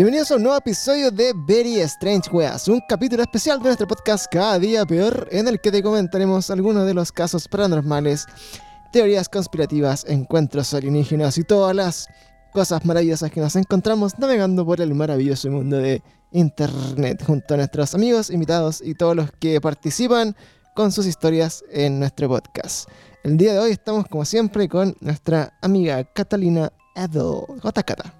Bienvenidos a un nuevo episodio de Very Strange Weas, un capítulo especial de nuestro podcast Cada Día Peor, en el que te comentaremos algunos de los casos paranormales, teorías conspirativas, encuentros alienígenas y todas las cosas maravillosas que nos encontramos navegando por el maravilloso mundo de Internet, junto a nuestros amigos, invitados y todos los que participan con sus historias en nuestro podcast. El día de hoy estamos, como siempre, con nuestra amiga Catalina Edo. ¿Cómo estás, Cata?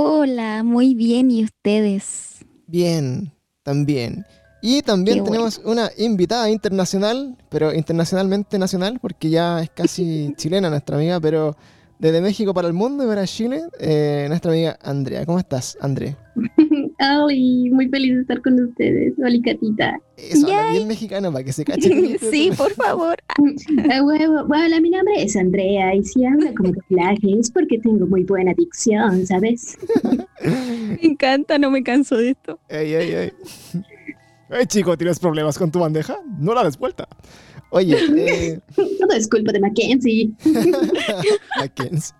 Hola, muy bien, ¿y ustedes? Bien, también. Y también Qué tenemos una invitada internacional, pero internacionalmente nacional, porque ya es casi chilena nuestra amiga, pero desde México para el mundo y para Chile, eh, nuestra amiga Andrea. ¿Cómo estás, Andrea? Ay, muy feliz de estar con ustedes. Hola, Catita. Eso, habla Yay. bien mexicano para que se cache. con esto. sí, por favor. Huevo. Bueno, mi nombre es Andrea y si hablo como doblaje es porque tengo muy buena dicción, ¿sabes? Me encanta, no me canso de esto. Ey, ey, ey. Ey, chico, ¿tienes problemas con tu bandeja? No la des vuelta. Oye, eh, Todo es culpa de Mackenzie. Mackenzie.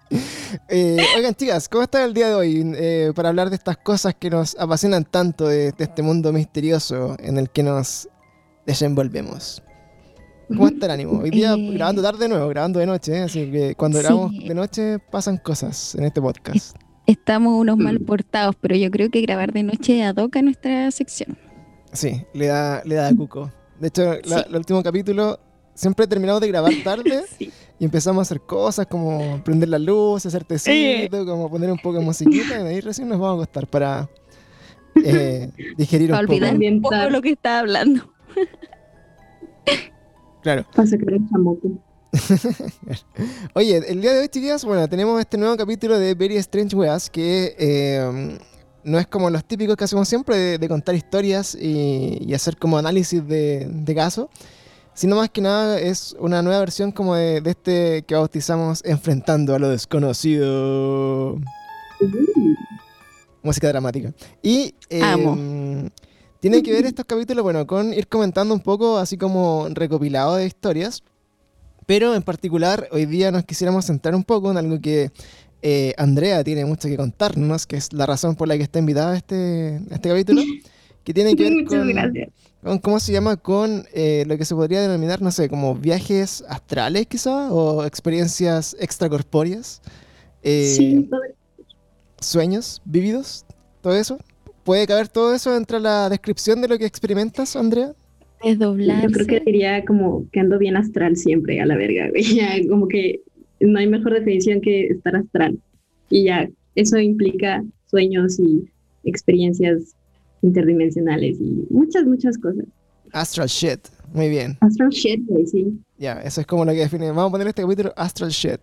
Eh, oigan, chicas, ¿cómo está el día de hoy eh, para hablar de estas cosas que nos apasionan tanto de, de este mundo misterioso en el que nos desenvolvemos? ¿Cómo está el ánimo? Hoy día Eh. grabando tarde de nuevo, grabando de noche, así que cuando Sí. grabamos de noche pasan cosas en este podcast. Estamos unos Mm. mal portados, pero yo creo que grabar de noche adoca nuestra sección. Sí, le da, le da cuco. De hecho, la- Sí. el último capítulo siempre terminamos de grabar tarde Sí. y empezamos a hacer cosas como prender la luz, hacer tecito, como poner un poco de musiquita y de ahí recién nos vamos a acostar para eh, digerir Para un poco. olvidar un poco lo que estaba hablando. Claro. Para sacar el chamuco. Oye, el día de hoy, chiquillas, bueno, tenemos este nuevo capítulo de Very Strange Weas que eh, no es como los típicos que hacemos siempre de, de contar historias y, y hacer como análisis de, de caso, sino más que nada es una nueva versión como de, de este que bautizamos Enfrentando a lo desconocido. Música dramática. Y eh, Amo. tiene que ver estos capítulos, bueno, con ir comentando un poco así como recopilado de historias. Pero en particular, hoy día nos quisiéramos centrar un poco en algo que eh, Andrea tiene mucho que contarnos, que es la razón por la que está invitada a este, a este capítulo, que tiene que ver con, con, ¿cómo se llama? Con eh, lo que se podría denominar, no sé, como viajes astrales quizá, o experiencias extracorpóreas, eh, Sí, sueños vividos, todo eso. ¿Puede caber todo eso entre la descripción de lo que experimentas, Andrea? Desdoblarse. yo creo que diría como que ando bien astral siempre a la verga, güey. Ya, como que no hay mejor definición que estar astral. Y ya, eso implica sueños y experiencias interdimensionales y muchas, muchas cosas. Astral shit. Muy bien. Astral shit, sí. Ya, eso es como lo que define. Vamos a poner este capítulo Astral Shit.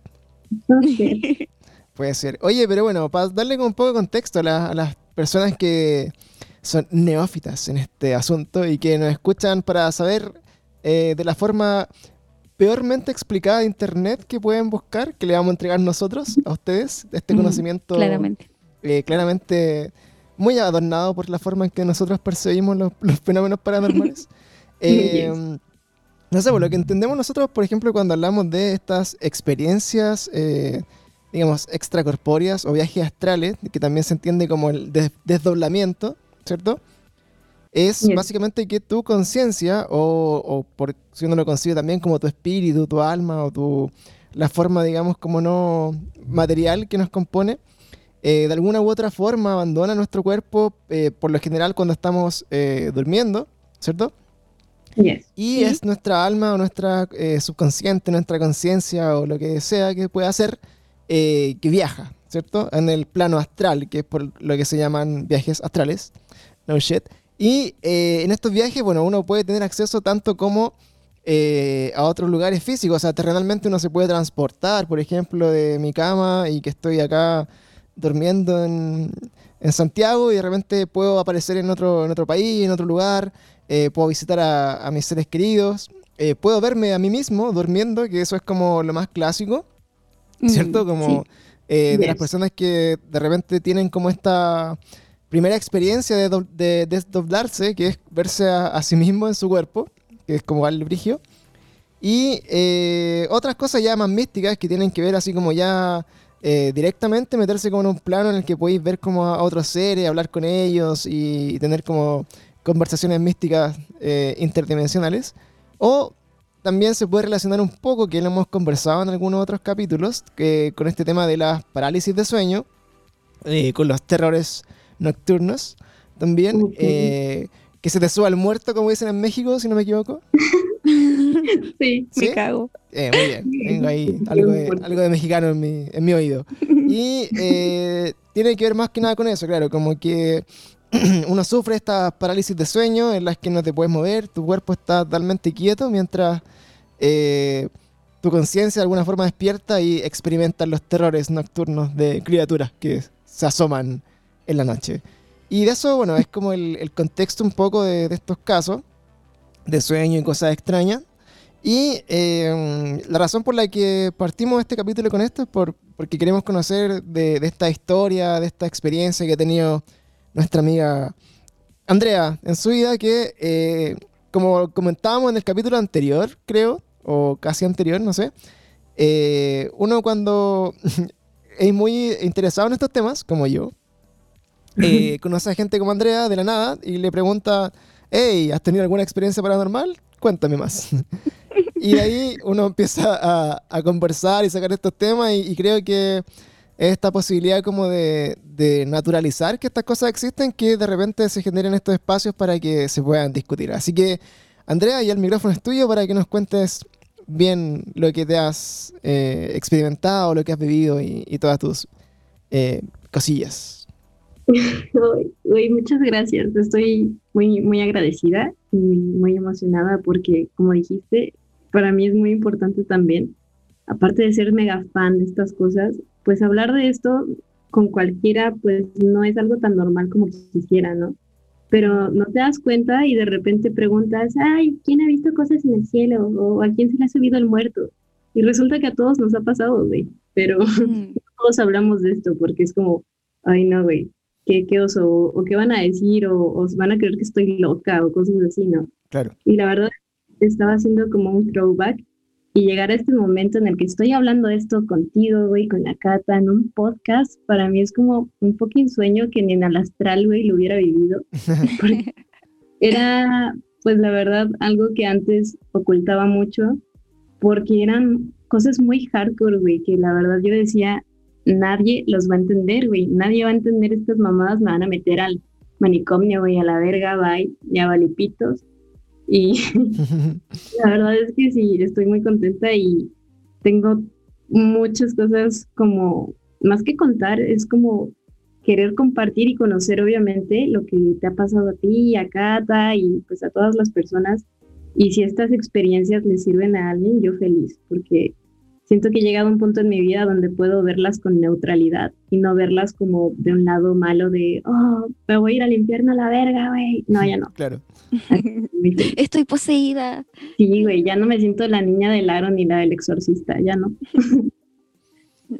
Astral shit. Puede ser. Oye, pero bueno, para darle un poco de contexto a, la- a las personas que son neófitas en este asunto y que nos escuchan para saber eh, de la forma peormente explicada de internet que pueden buscar, que le vamos a entregar nosotros a ustedes, este Mm, conocimiento Claramente. eh, claramente muy adornado por la forma en que nosotros percibimos los, los fenómenos paranormales. Eh, No sé, por lo que entendemos nosotros, por ejemplo, cuando hablamos de estas experiencias, eh, digamos, extracorpóreas o viajes astrales, que también se entiende como el des- desdoblamiento, ¿cierto? Es básicamente que tu conciencia, o, o por si uno lo concibe también como tu espíritu, tu alma, o tu la forma, digamos, como no material que nos compone, eh, de alguna u otra forma abandona nuestro cuerpo, eh, por lo general cuando estamos eh, durmiendo, ¿cierto? Yes. Y Sí. es nuestra alma o nuestra eh, subconsciente, nuestra conciencia o lo que sea que pueda hacer eh, que viaja, ¿cierto? En el plano astral, que es por lo que se llaman viajes astrales. No shit. Y eh, en estos viajes, bueno, uno puede tener acceso tanto como eh, a otros lugares físicos. O sea, terrenalmente uno se puede transportar, por ejemplo, de mi cama y que estoy acá durmiendo en, en Santiago y de repente puedo aparecer en otro, en otro país, en otro lugar eh, puedo visitar a, a mis seres queridos, eh, puedo verme a mí mismo durmiendo, que eso es como lo más clásico, ¿cierto? Como sí. eh, de las personas que de repente tienen como esta primera experiencia de, do- de desdoblarse, que es verse a, a sí mismo en su cuerpo, que es como al brigio. Y eh, otras cosas ya más místicas que tienen que ver así como ya eh, directamente meterse como en un plano en el que podéis ver como a otros seres, hablar con ellos y, tener como conversaciones místicas eh, interdimensionales. O también se puede relacionar un poco, que lo hemos conversado en algunos otros capítulos, que, con este tema de las parálisis de sueño, eh, con los terrores nocturnos también. que se te suba el muerto, como dicen en México, si no me equivoco. Sí, me cago. Eh, muy bien, tengo ahí algo de, algo de mexicano en mi, en mi oído. Y eh, tiene que ver más que nada con eso, claro, como que uno sufre estas parálisis de sueño en las que no te puedes mover, tu cuerpo está totalmente quieto mientras eh, tu conciencia de alguna forma despierta y experimentas los terrores nocturnos de criaturas que se asoman en la noche. Y de eso, bueno, es como el, el contexto un poco de, de estos casos de sueño y cosas extrañas. Y em, la razón por la que partimos este capítulo con esto es por, porque queremos conocer de, esta historia, de esta experiencia que ha tenido nuestra amiga Andrea en su vida, que eh, como comentábamos en el capítulo anterior, creo, o casi anterior, no sé, eh, uno cuando es muy interesado en estos temas, como yo, eh, conoce a gente como Andrea de la nada y le pregunta hey, ¿has tenido alguna experiencia paranormal? Cuéntame más. y de ahí uno empieza a, conversar y sacar estos temas y, creo que esta posibilidad como de, naturalizar que estas cosas existen, que de repente se generen estos espacios para que se puedan discutir. Así que, Andrea, ya el micrófono es tuyo para que nos cuentes bien lo que te has eh, experimentado, lo que has vivido y, todas tus eh, cosillas. muchas gracias. Estoy muy, muy agradecida y muy emocionada porque, como dijiste, para mí es muy importante también, aparte de ser mega fan de estas cosas, pues hablar de esto con cualquiera, pues no es algo tan normal como quisiera, ¿no? Pero no te das cuenta y de repente preguntas, ay, ¿quién ha visto cosas en el cielo? ¿O a quién se le ha subido el muerto? Y resulta que a todos nos ha pasado, güey. Pero mm. todos hablamos de esto porque es como, ay, no, güey, qué, qué oso, o, qué van a decir, o, van a creer que estoy loca, o cosas así, ¿no? Claro. Y la verdad, estaba haciendo como un throwback y llegar a este momento en el que estoy hablando esto contigo, güey, con la Cata, en un podcast, para mí es como un fucking sueño que ni en el astral, güey, lo hubiera vivido. era, pues la verdad, algo que antes ocultaba mucho, porque eran cosas muy hardcore, güey, que la verdad yo decía, nadie los va a entender, güey. Nadie va a entender estas mamadas, me van a meter al manicomio, güey, a la verga, bye, ya valipitos. Y la verdad es que sí, estoy muy contenta y tengo muchas cosas como, más que contar, es como querer compartir y conocer obviamente lo que te ha pasado a ti, a Cata y pues a todas las personas. Y si estas experiencias le sirven a alguien, yo feliz, porque siento que he llegado a un punto en mi vida donde puedo verlas con neutralidad y no verlas como de un lado malo de, oh, me voy a ir al infierno a la verga, güey. No, ya no. Claro. Estoy poseída. Sí, güey, ya no me siento la niña del aro ni la del exorcista, ya no.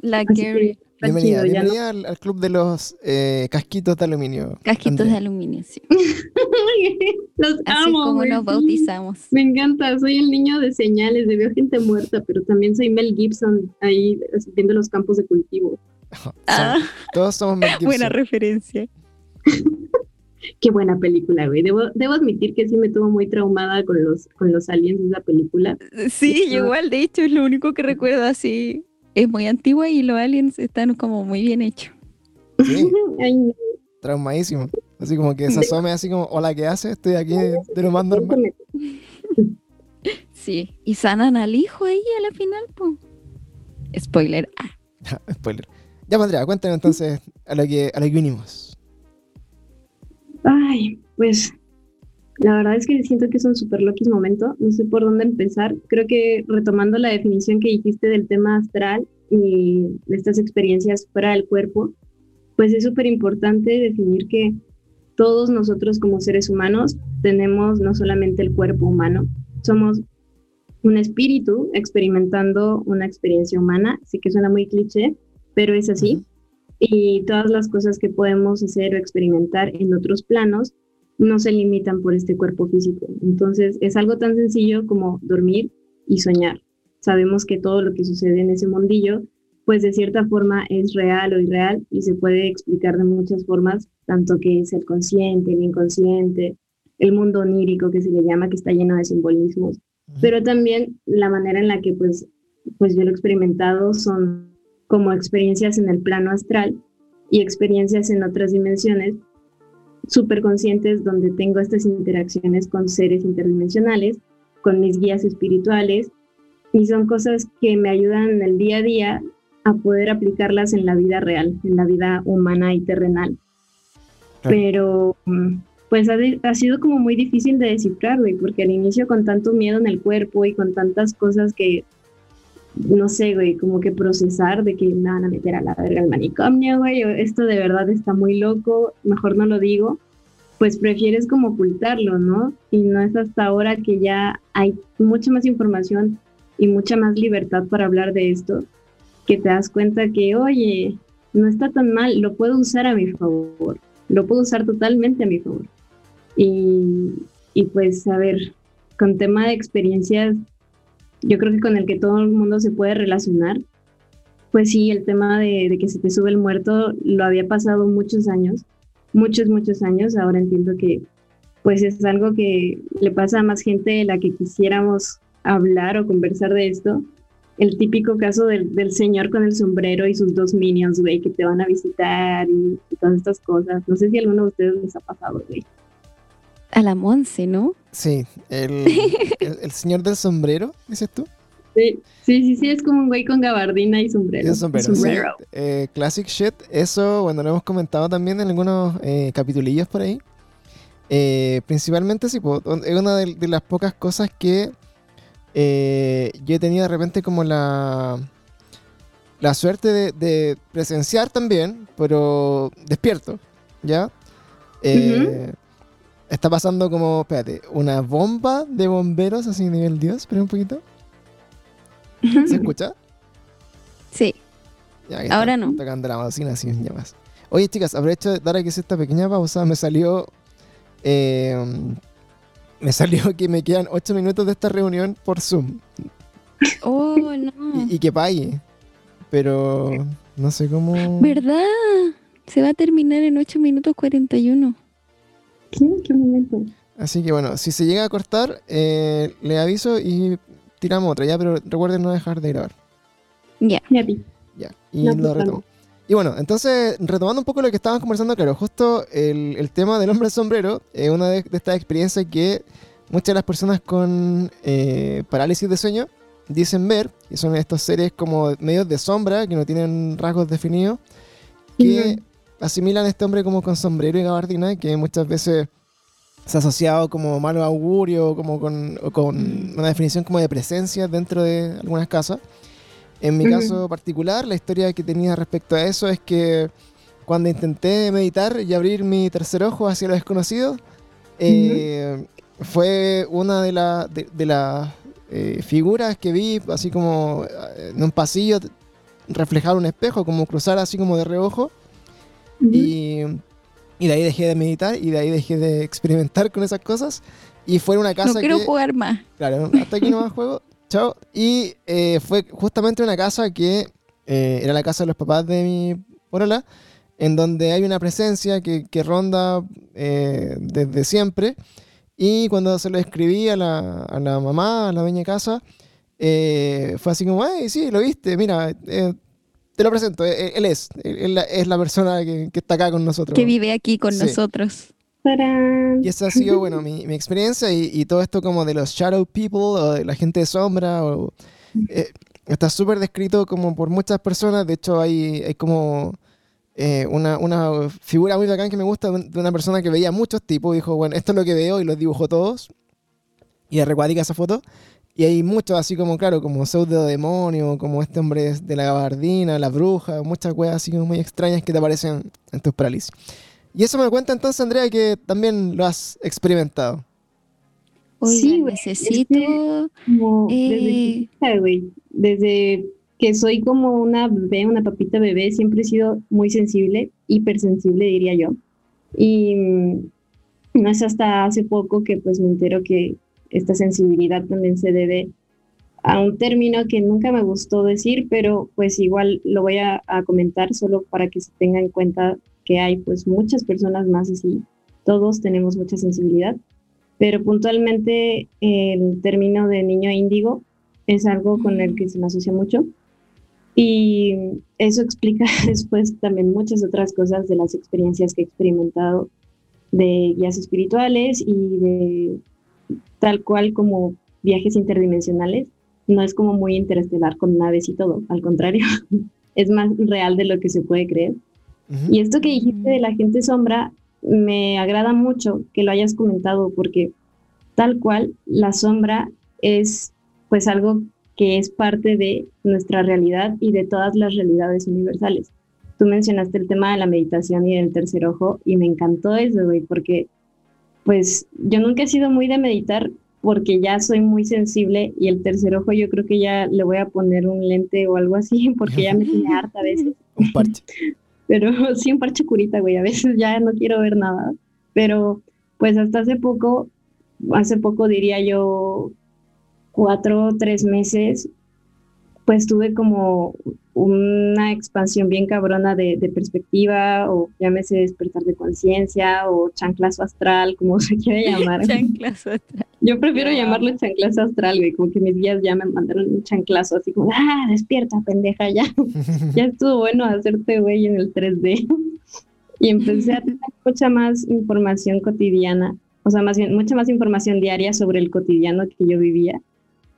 La Gary. Bienvenida, bienvenida al, club de los eh, casquitos de aluminio. Casquitos de aluminio, sí. los Así como nos bautizamos. Me encanta, soy el niño de señales, de veo gente muerta, pero también soy Mel Gibson ahí viendo los campos de cultivo. Ah. Todos somos Mel Gibson. Buena referencia. Qué buena película, güey. Debo, debo admitir que sí me tuvo muy traumada con los, con los aliens de esa película. Sí, igual, de hecho, es lo único que recuerdo así es muy antigua y los aliens están como muy bien hechos. Sí. Traumadísimo. Así como que se asome así como, hola, ¿qué hace? Estoy aquí de, lo más normal. Sí, y sanan al hijo ahí a la final, pues. Spoiler. Ah. Spoiler. Ya, Andrea, cuéntame entonces a lo que, a lo que vinimos. Ay, pues la verdad es que siento que es un súper loquis momento, no sé por dónde empezar. Creo que retomando la definición que dijiste del tema astral y de estas experiencias fuera del cuerpo, pues es súper importante definir que todos nosotros como seres humanos tenemos no solamente el cuerpo humano, somos un espíritu experimentando una experiencia humana. Sí que suena muy cliché, pero es así. Y todas las cosas que podemos hacer o experimentar en otros planos no se limitan por este cuerpo físico. Entonces, es algo tan sencillo como dormir y soñar. Sabemos que todo lo que sucede en ese mundillo pues de cierta forma es real o irreal y se puede explicar de muchas formas, tanto que es el consciente, el inconsciente, el mundo onírico que se le llama, que está lleno de simbolismos, pero también la manera en la que pues, pues yo lo he experimentado son como experiencias en el plano astral y experiencias en otras dimensiones súper conscientes donde tengo estas interacciones con seres interdimensionales, con mis guías espirituales y son cosas que me ayudan en el día a día a poder aplicarlas en la vida real, en la vida humana y terrenal. Pero mm, pues ha, sido como muy difícil de descifrar, güey, porque al inicio con tanto miedo en el cuerpo y con tantas cosas que, no sé, güey, como que procesar de que me van a meter a la verga el manicomio, güey, esto de verdad está muy loco, mejor no lo digo, pues prefieres como ocultarlo, ¿no? Y no es hasta ahora que ya hay mucha más información y mucha más libertad para hablar de esto, que te das cuenta que, oye, no está tan mal, lo puedo usar a mi favor, lo puedo usar totalmente a mi favor. Y, y pues, a ver, con tema de experiencias, yo creo que con el que todo el mundo se puede relacionar, pues sí, el tema de, de que se te sube el muerto lo había pasado muchos años, muchos, muchos años, ahora entiendo que pues es algo que le pasa a más gente de la que quisiéramos hablar o conversar de esto, el típico caso del, del, señor con el sombrero y sus dos minions, güey, que te van a visitar y, todas estas cosas. No sé si alguno de ustedes les ha pasado, güey. A la Monse, ¿no? Sí, el, el, señor del sombrero, dices tú. Sí, sí, sí, es como un güey con gabardina y sombrero. Y sombrero, eh, classic shit, eso, bueno, lo hemos comentado también en algunos eh, capitulillos por ahí. Eh, principalmente, sí, es una de las pocas cosas que eh, yo he tenido de repente como la, la suerte de, presenciar también, pero despierto, ¿ya? Eh, está pasando como, espérate, una bomba de bomberos así nivel Dios, espera un poquito. ¿Se escucha? Sí. Ahora no. Tocando la bocina así llamas. Oye, chicas, aprovecho de dar aquí esta pequeña pausa. Me salió eh, me salió que me quedan 8 minutos de esta reunión por Zoom. Oh, no. Y, que pague. Pero no sé cómo. ¿Verdad? Se va a terminar en 8 minutos 41. ¿Qué? ¿Qué momento? Así que bueno, si se llega a cortar, eh, le aviso y tiramos otra, ya, pero recuerden no dejar de grabar. Ya. Ya, y lo pues, retomo. Y bueno, entonces, retomando un poco lo que estábamos conversando, claro, justo el, tema del hombre sombrero es una de, estas experiencias que muchas de las personas con eh, parálisis de sueño dicen ver, y son estos seres como medios de sombra, que no tienen rasgos definidos, que asimilan a este hombre como con sombrero y gabardina, que muchas veces se ha asociado como malo augurio, como con, con una definición como de presencia dentro de algunas casas. En mi caso particular, la historia que tenía respecto a eso es que cuando intenté meditar y abrir mi tercer ojo hacia lo desconocido, eh, fue una de, de, las eh, figuras que vi, así como eh, en un pasillo, reflejar un espejo, como cruzar así como de reojo. Y, y, de ahí dejé de meditar y de ahí dejé de experimentar con esas cosas. Y fue una casa no quiero jugar más. Claro, hasta aquí no más juego. Chao. Y eh, fue justamente una casa que eh, era la casa de los papás de mi porola, en donde hay una presencia que, ronda eh, desde siempre. Y cuando se lo escribí a la, a la mamá, a la dueña de casa, fue así como, ay, sí, lo viste, mira, te lo presento, él, es, él, es la persona que, está acá con nosotros. Que vive aquí con nosotros. Y esa ha sido, bueno, mi, mi experiencia y, todo esto como de los shadow people o de la gente de sombra. O, eh, está súper descrito como por muchas personas. De hecho, hay, hay como eh, una, una, figura muy bacán que me gusta de una persona que veía muchos tipos. Dijo, bueno, esto es lo que veo y los dibujó todos. Y recuática esa foto. Y hay muchos así como, claro, como pseudo demonio, como este hombre de la gabardina, la bruja, muchas cosas así como muy extrañas que te aparecen en tus parálisis. Y eso me cuenta entonces, Andrea, que también lo has experimentado. sí, necesito... Eh, desde, que soy como una bebé, una papita bebé, siempre he sido muy sensible, hipersensible diría yo. Y mm, no es hasta hace poco que pues me entero que esta sensibilidad también se debe a un término que nunca me gustó decir, pero pues igual lo voy a, comentar solo para que se tenga en cuenta que hay pues muchas personas más así, todos tenemos mucha sensibilidad, pero puntualmente el término de niño índigo es algo con el que se me asocia mucho. Y eso explica después también muchas otras cosas de las experiencias que he experimentado de guías espirituales y de tal cual como viajes interdimensionales. No es como muy interestelar con naves y todo, al contrario, es más real de lo que se puede creer. Y esto que dijiste de la gente sombra, me agrada mucho que lo hayas comentado porque tal cual la sombra es pues algo que es parte de nuestra realidad y de todas las realidades universales. Tú mencionaste el tema de la meditación y del tercer ojo y me encantó eso, güey, porque pues yo nunca he sido muy de meditar porque ya soy muy sensible y el tercer ojo yo creo que ya le voy a poner un lente o algo así porque ya me tiene harta a veces. Un parche. Pero sí, un parche curita, güey, a veces ya no quiero ver nada. Pero pues hasta hace poco, hace poco diría yo cuatro o tres meses, pues tuve como una expansión bien cabrona de, perspectiva, o llámese despertar de conciencia, o chanclazo astral, como se quiere llamar. chanclazo astral. Yo prefiero llamarlo chanclazo astral, güey, como que mis guías ya me mandaron un chanclazo, así como, ah, despierta, pendeja, ya. ya estuvo bueno hacerte, güey, en el 3D. y empecé a tener mucha más información cotidiana, o sea, más bien, mucha más información diaria sobre el cotidiano que yo vivía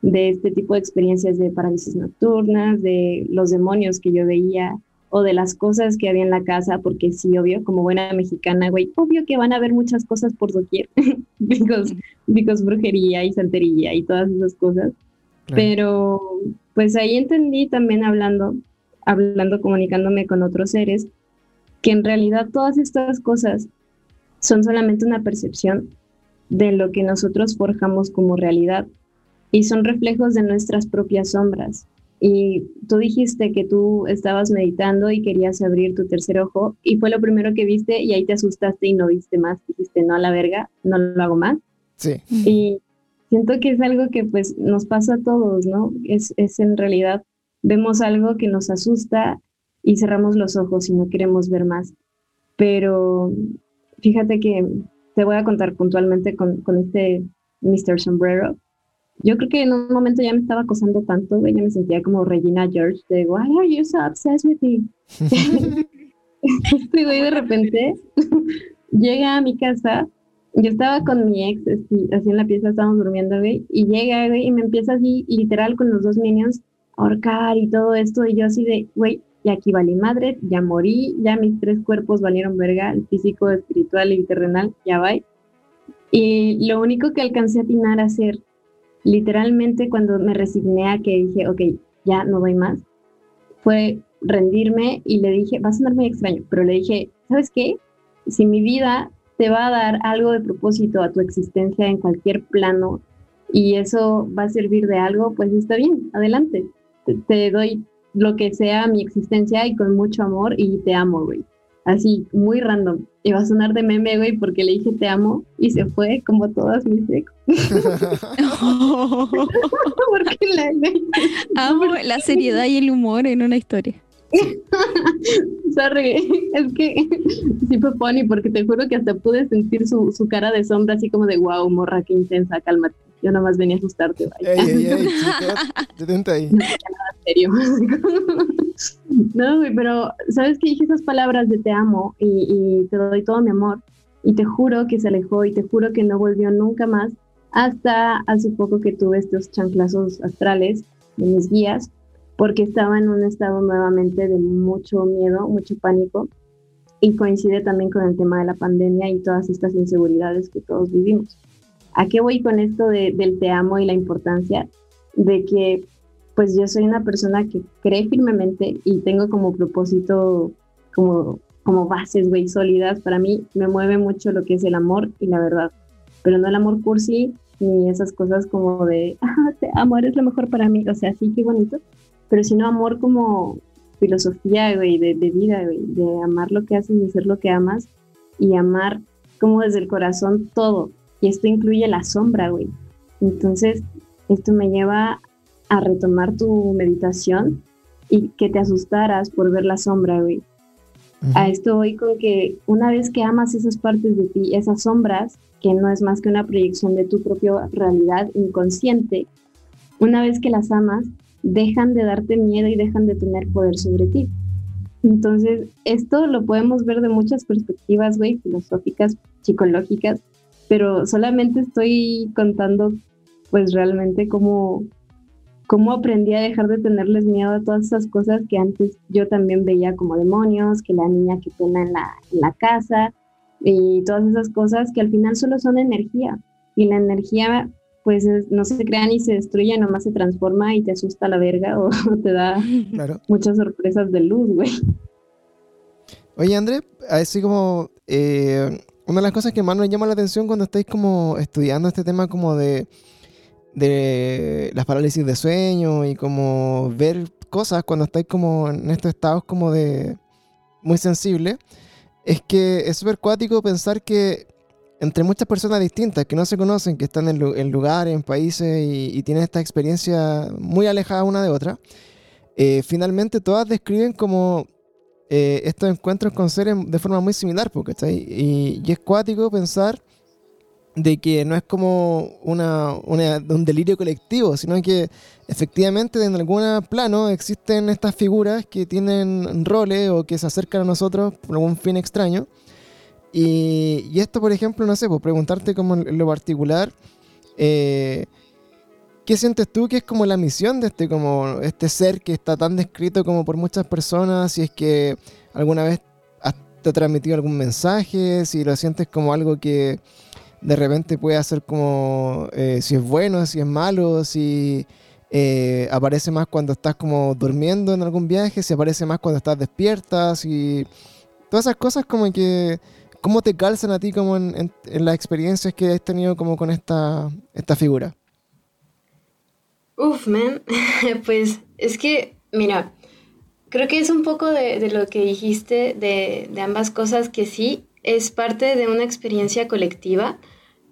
de este tipo de experiencias de parálisis nocturnas, de los demonios que yo veía o de las cosas que había en la casa, porque sí, obvio, como buena mexicana, güey, obvio que van a haber muchas cosas por doquier, because, because brujería y santería y todas esas cosas. Pero pues ahí entendí también hablando, hablando, comunicándome con otros seres, que en realidad todas estas cosas son solamente una percepción de lo que nosotros forjamos como realidad y son reflejos de nuestras propias sombras. Y tú dijiste que tú estabas meditando y querías abrir tu tercer ojo y fue lo primero que viste y ahí te asustaste y no viste más. Dijiste, no a la verga, no lo hago más. Sí. Y siento que es algo que pues nos pasa a todos, ¿no? Es, es en realidad, vemos algo que nos asusta y cerramos los ojos y no queremos ver más. Pero fíjate que te voy a contar puntualmente con, con este Mr. Sombrero yo creo que en un momento ya me estaba acosando tanto, güey, ya me sentía como Regina George de Why are you so obsessed with me? este güey de repente llega a mi casa, yo estaba con mi ex, así, así en la pieza estábamos durmiendo, güey, y llega, güey, y me empieza así, literal, con los dos minions, a ahorcar y todo esto, y yo así de, güey, y aquí valí madre, ya morí, ya mis tres cuerpos valieron verga, el físico, espiritual y terrenal, ya va. Y lo único que alcancé a atinar a hacer literalmente cuando me resigné a que dije, ok, ya no voy más, fue rendirme y le dije, va a sonar muy extraño, pero le dije, ¿sabes qué? Si mi vida te va a dar algo de propósito a tu existencia en cualquier plano y eso va a servir de algo, pues está bien, adelante. Te, te doy lo que sea mi existencia y con mucho amor y te amo, güey así, muy random. Y va a sonar de meme, güey, porque le dije te amo y se fue como todas mis ex. porque la, Amo la seriedad y el humor en una historia. Sorry, es que sí fue funny porque te juro que hasta pude sentir su, su cara de sombra así como de wow, morra, qué intensa, cálmate. Yo nada más venía a asustarte. Vaya. Ey, ey, ey, detente ahí. Serio. no, güey, pero ¿sabes que dije esas palabras de te amo y, y te doy todo mi amor? Y te juro que se alejó y te juro que no volvió nunca más hasta hace poco que tuve estos chanclazos astrales de mis guías porque estaba en un estado nuevamente de mucho miedo, mucho pánico y coincide también con el tema de la pandemia y todas estas inseguridades que todos vivimos. ¿A qué voy con esto de, del te amo y la importancia de que pues yo soy una persona que cree firmemente y tengo como propósito, como, como bases, güey, sólidas. Para mí me mueve mucho lo que es el amor y la verdad, pero no el amor cursi ni esas cosas como de, ah, te amo, eres lo mejor para mí, o sea, sí, qué bonito, pero sino amor como filosofía, güey, de, vida, de amar lo que haces y ser lo que amas y amar como desde el corazón todo, y esto incluye la sombra, güey. Entonces, esto me lleva a retomar tu meditación y que te asustaras por ver la sombra, güey. A esto voy con que una vez que amas esas partes de ti, esas sombras, que no es más que una proyección de tu propia realidad inconsciente, una vez que las amas, dejan de darte miedo y dejan de tener poder sobre ti. Entonces, esto lo podemos ver de muchas perspectivas, güey, filosóficas, psicológicas, pero solamente estoy contando, pues realmente cómo, cómo aprendí a dejar de tenerles miedo a todas esas cosas que antes yo también veía como demonios, que la niña que pena en la, en la casa y todas esas cosas que al final solo son energía. Y la energía pues no se crea ni se destruye, nomás se transforma y te asusta la verga o te da muchas sorpresas de luz, güey. Oye, André, así como eh, una de las cosas que más nos llama la atención cuando estáis como estudiando este tema como de, las parálisis de sueño y como ver cosas cuando estáis como en estos estados como de muy sensibles, es que es súper cuático pensar que entre muchas personas distintas que no se conocen, que están en, lugares, en países y, tienen esta experiencia muy alejada una de otra, eh, finalmente todas describen como eh, estos encuentros con seres de forma muy similar, porque y, y es cuático pensar de que no es como una, un delirio colectivo, sino que efectivamente en algún plano existen estas figuras que tienen roles o que se acercan a nosotros por algún fin extraño. Y, esto, por ejemplo, no sé, pues preguntarte como lo particular, eh, ¿qué sientes tú que es como la misión de este, como este ser que está tan descrito como por muchas personas? Si es que alguna vez te ha transmitido algún mensaje, si lo sientes como algo que de repente puede hacer como eh, si es bueno, si es malo, si eh, aparece más cuando estás como durmiendo en algún viaje, si aparece más cuando estás despierta, si todas esas cosas como que ¿Cómo te calzan a ti como en, las experiencias que has tenido como con esta, esta figura? Uf, man, pues es que, mira, creo que es un poco de, lo que dijiste de, ambas cosas que sí, es parte de una experiencia colectiva.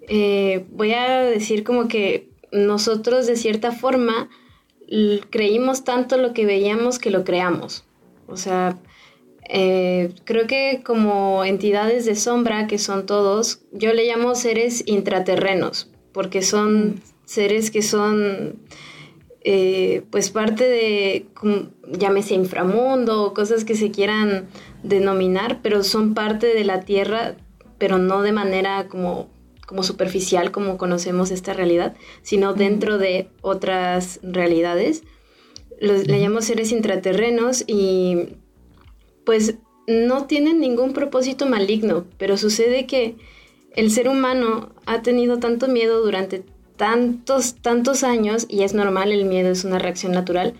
Eh, voy a decir como que nosotros de cierta forma creímos tanto lo que veíamos que lo creamos. O sea, eh, creo que como entidades de sombra, que son todos, yo le llamo seres intraterrenos, porque son mm. seres que son eh, pues parte de, llámese inframundo, o cosas que se quieran denominar, pero son parte de la Tierra, pero no de manera como, como superficial como conocemos esta realidad, sino mm. dentro de otras realidades. le llamo seres intraterrenos y pues no tienen ningún propósito maligno, pero sucede que el ser humano ha tenido tanto miedo durante tantos, tantos años, y es normal, el miedo es una reacción natural,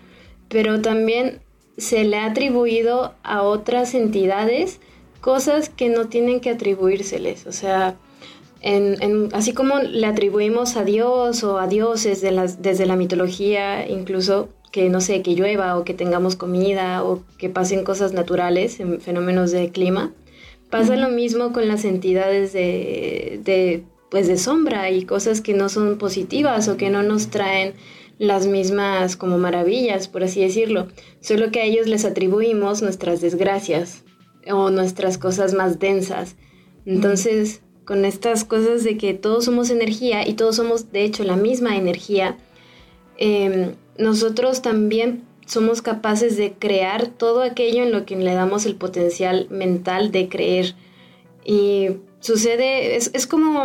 pero también se le ha atribuido a otras entidades cosas que no tienen que atribuírseles. O sea, así como le atribuimos a Dios o a dioses desde la mitología, incluso que no sé, que llueva o que tengamos comida o que pasen cosas naturales, en fenómenos de clima. Pasa lo mismo con las entidades de, de, pues de sombra y cosas que no son positivas o que no nos traen las mismas como maravillas, por así decirlo. Solo que a ellos les atribuimos nuestras desgracias o nuestras cosas más densas. Entonces, con estas cosas de que todos somos energía y todos somos de hecho la misma energía, eh, nosotros también somos capaces de crear todo aquello en lo que le damos el potencial mental de creer. Y sucede, es, como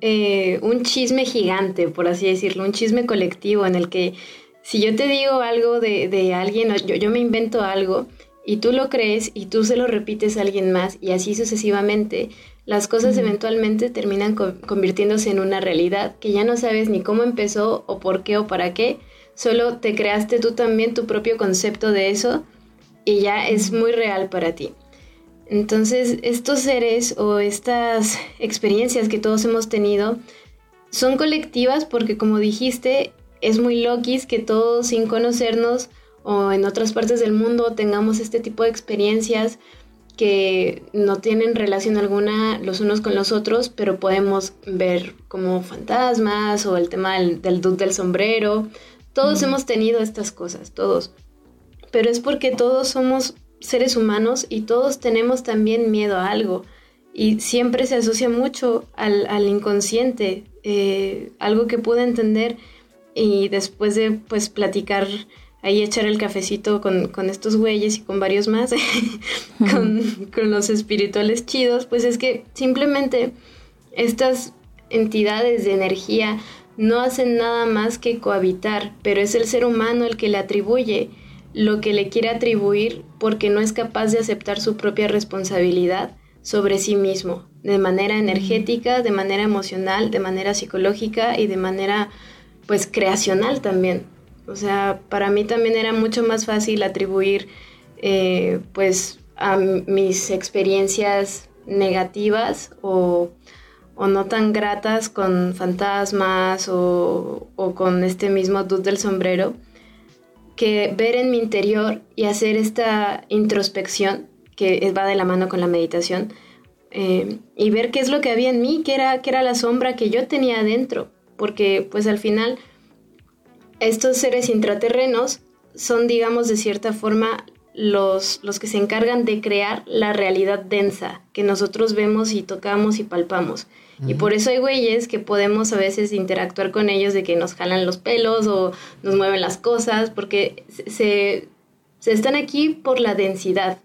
eh, un chisme gigante, por así decirlo, un chisme colectivo en el que si yo te digo algo de, alguien, yo, yo me invento algo y tú lo crees y tú se lo repites a alguien más y así sucesivamente, las cosas eventualmente terminan convirtiéndose en una realidad que ya no sabes ni cómo empezó o por qué o para qué, solo te creaste tú también tu propio concepto de eso y ya es muy real para ti. Entonces, estos seres o estas experiencias que todos hemos tenido son colectivas porque, como dijiste, es muy loquis que todos sin conocernos o en otras partes del mundo tengamos este tipo de experiencias que no tienen relación alguna los unos con los otros, pero podemos ver como fantasmas o el tema del, del dude del sombrero Todos hemos tenido estas cosas, todos. Pero es porque todos somos seres humanos y todos tenemos también miedo a algo. Y siempre se asocia mucho al, al inconsciente, eh, algo que pude entender y después de pues platicar ahí echar el cafecito con, estos güeyes y con varios más, con, con, los espirituales chidos, pues es que simplemente estas entidades de energía no hacen nada más que cohabitar, pero es el ser humano el que le atribuye lo que le quiere atribuir porque no es capaz de aceptar su propia responsabilidad sobre sí mismo, de manera energética, de manera emocional, de manera psicológica y de manera pues creacional también. O sea, para mí también era mucho más fácil atribuir eh, pues a mis experiencias negativas o, no tan gratas con fantasmas o, o, con este mismo dude del sombrero, que ver en mi interior y hacer esta introspección que va de la mano con la meditación eh, y ver qué es lo que había en mí, qué era, qué era la sombra que yo tenía adentro, porque pues al final estos seres intraterrenos son, digamos, de cierta forma los, los que se encargan de crear la realidad densa que nosotros vemos y tocamos y palpamos. Y por eso hay güeyes que podemos a veces interactuar con ellos de que nos jalan los pelos o nos mueven las cosas, porque se, se están aquí por la densidad.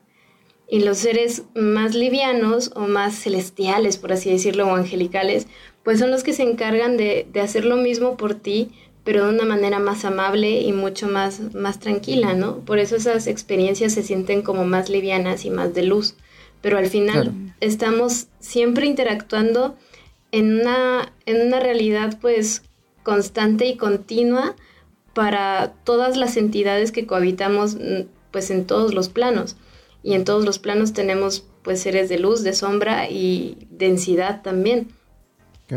Y los seres más livianos o más celestiales, por así decirlo, o angelicales, pues son los que se encargan de, de hacer lo mismo por ti, pero de una manera más amable y mucho más, más tranquila, ¿no? Por eso esas experiencias se sienten como más livianas y más de luz. Pero al final estamos siempre interactuando en una, en una realidad pues constante y continua para todas las entidades que cohabitamos mm, pues en todos los planos. Y en todos los planos tenemos pues seres de luz, de sombra y densidad también.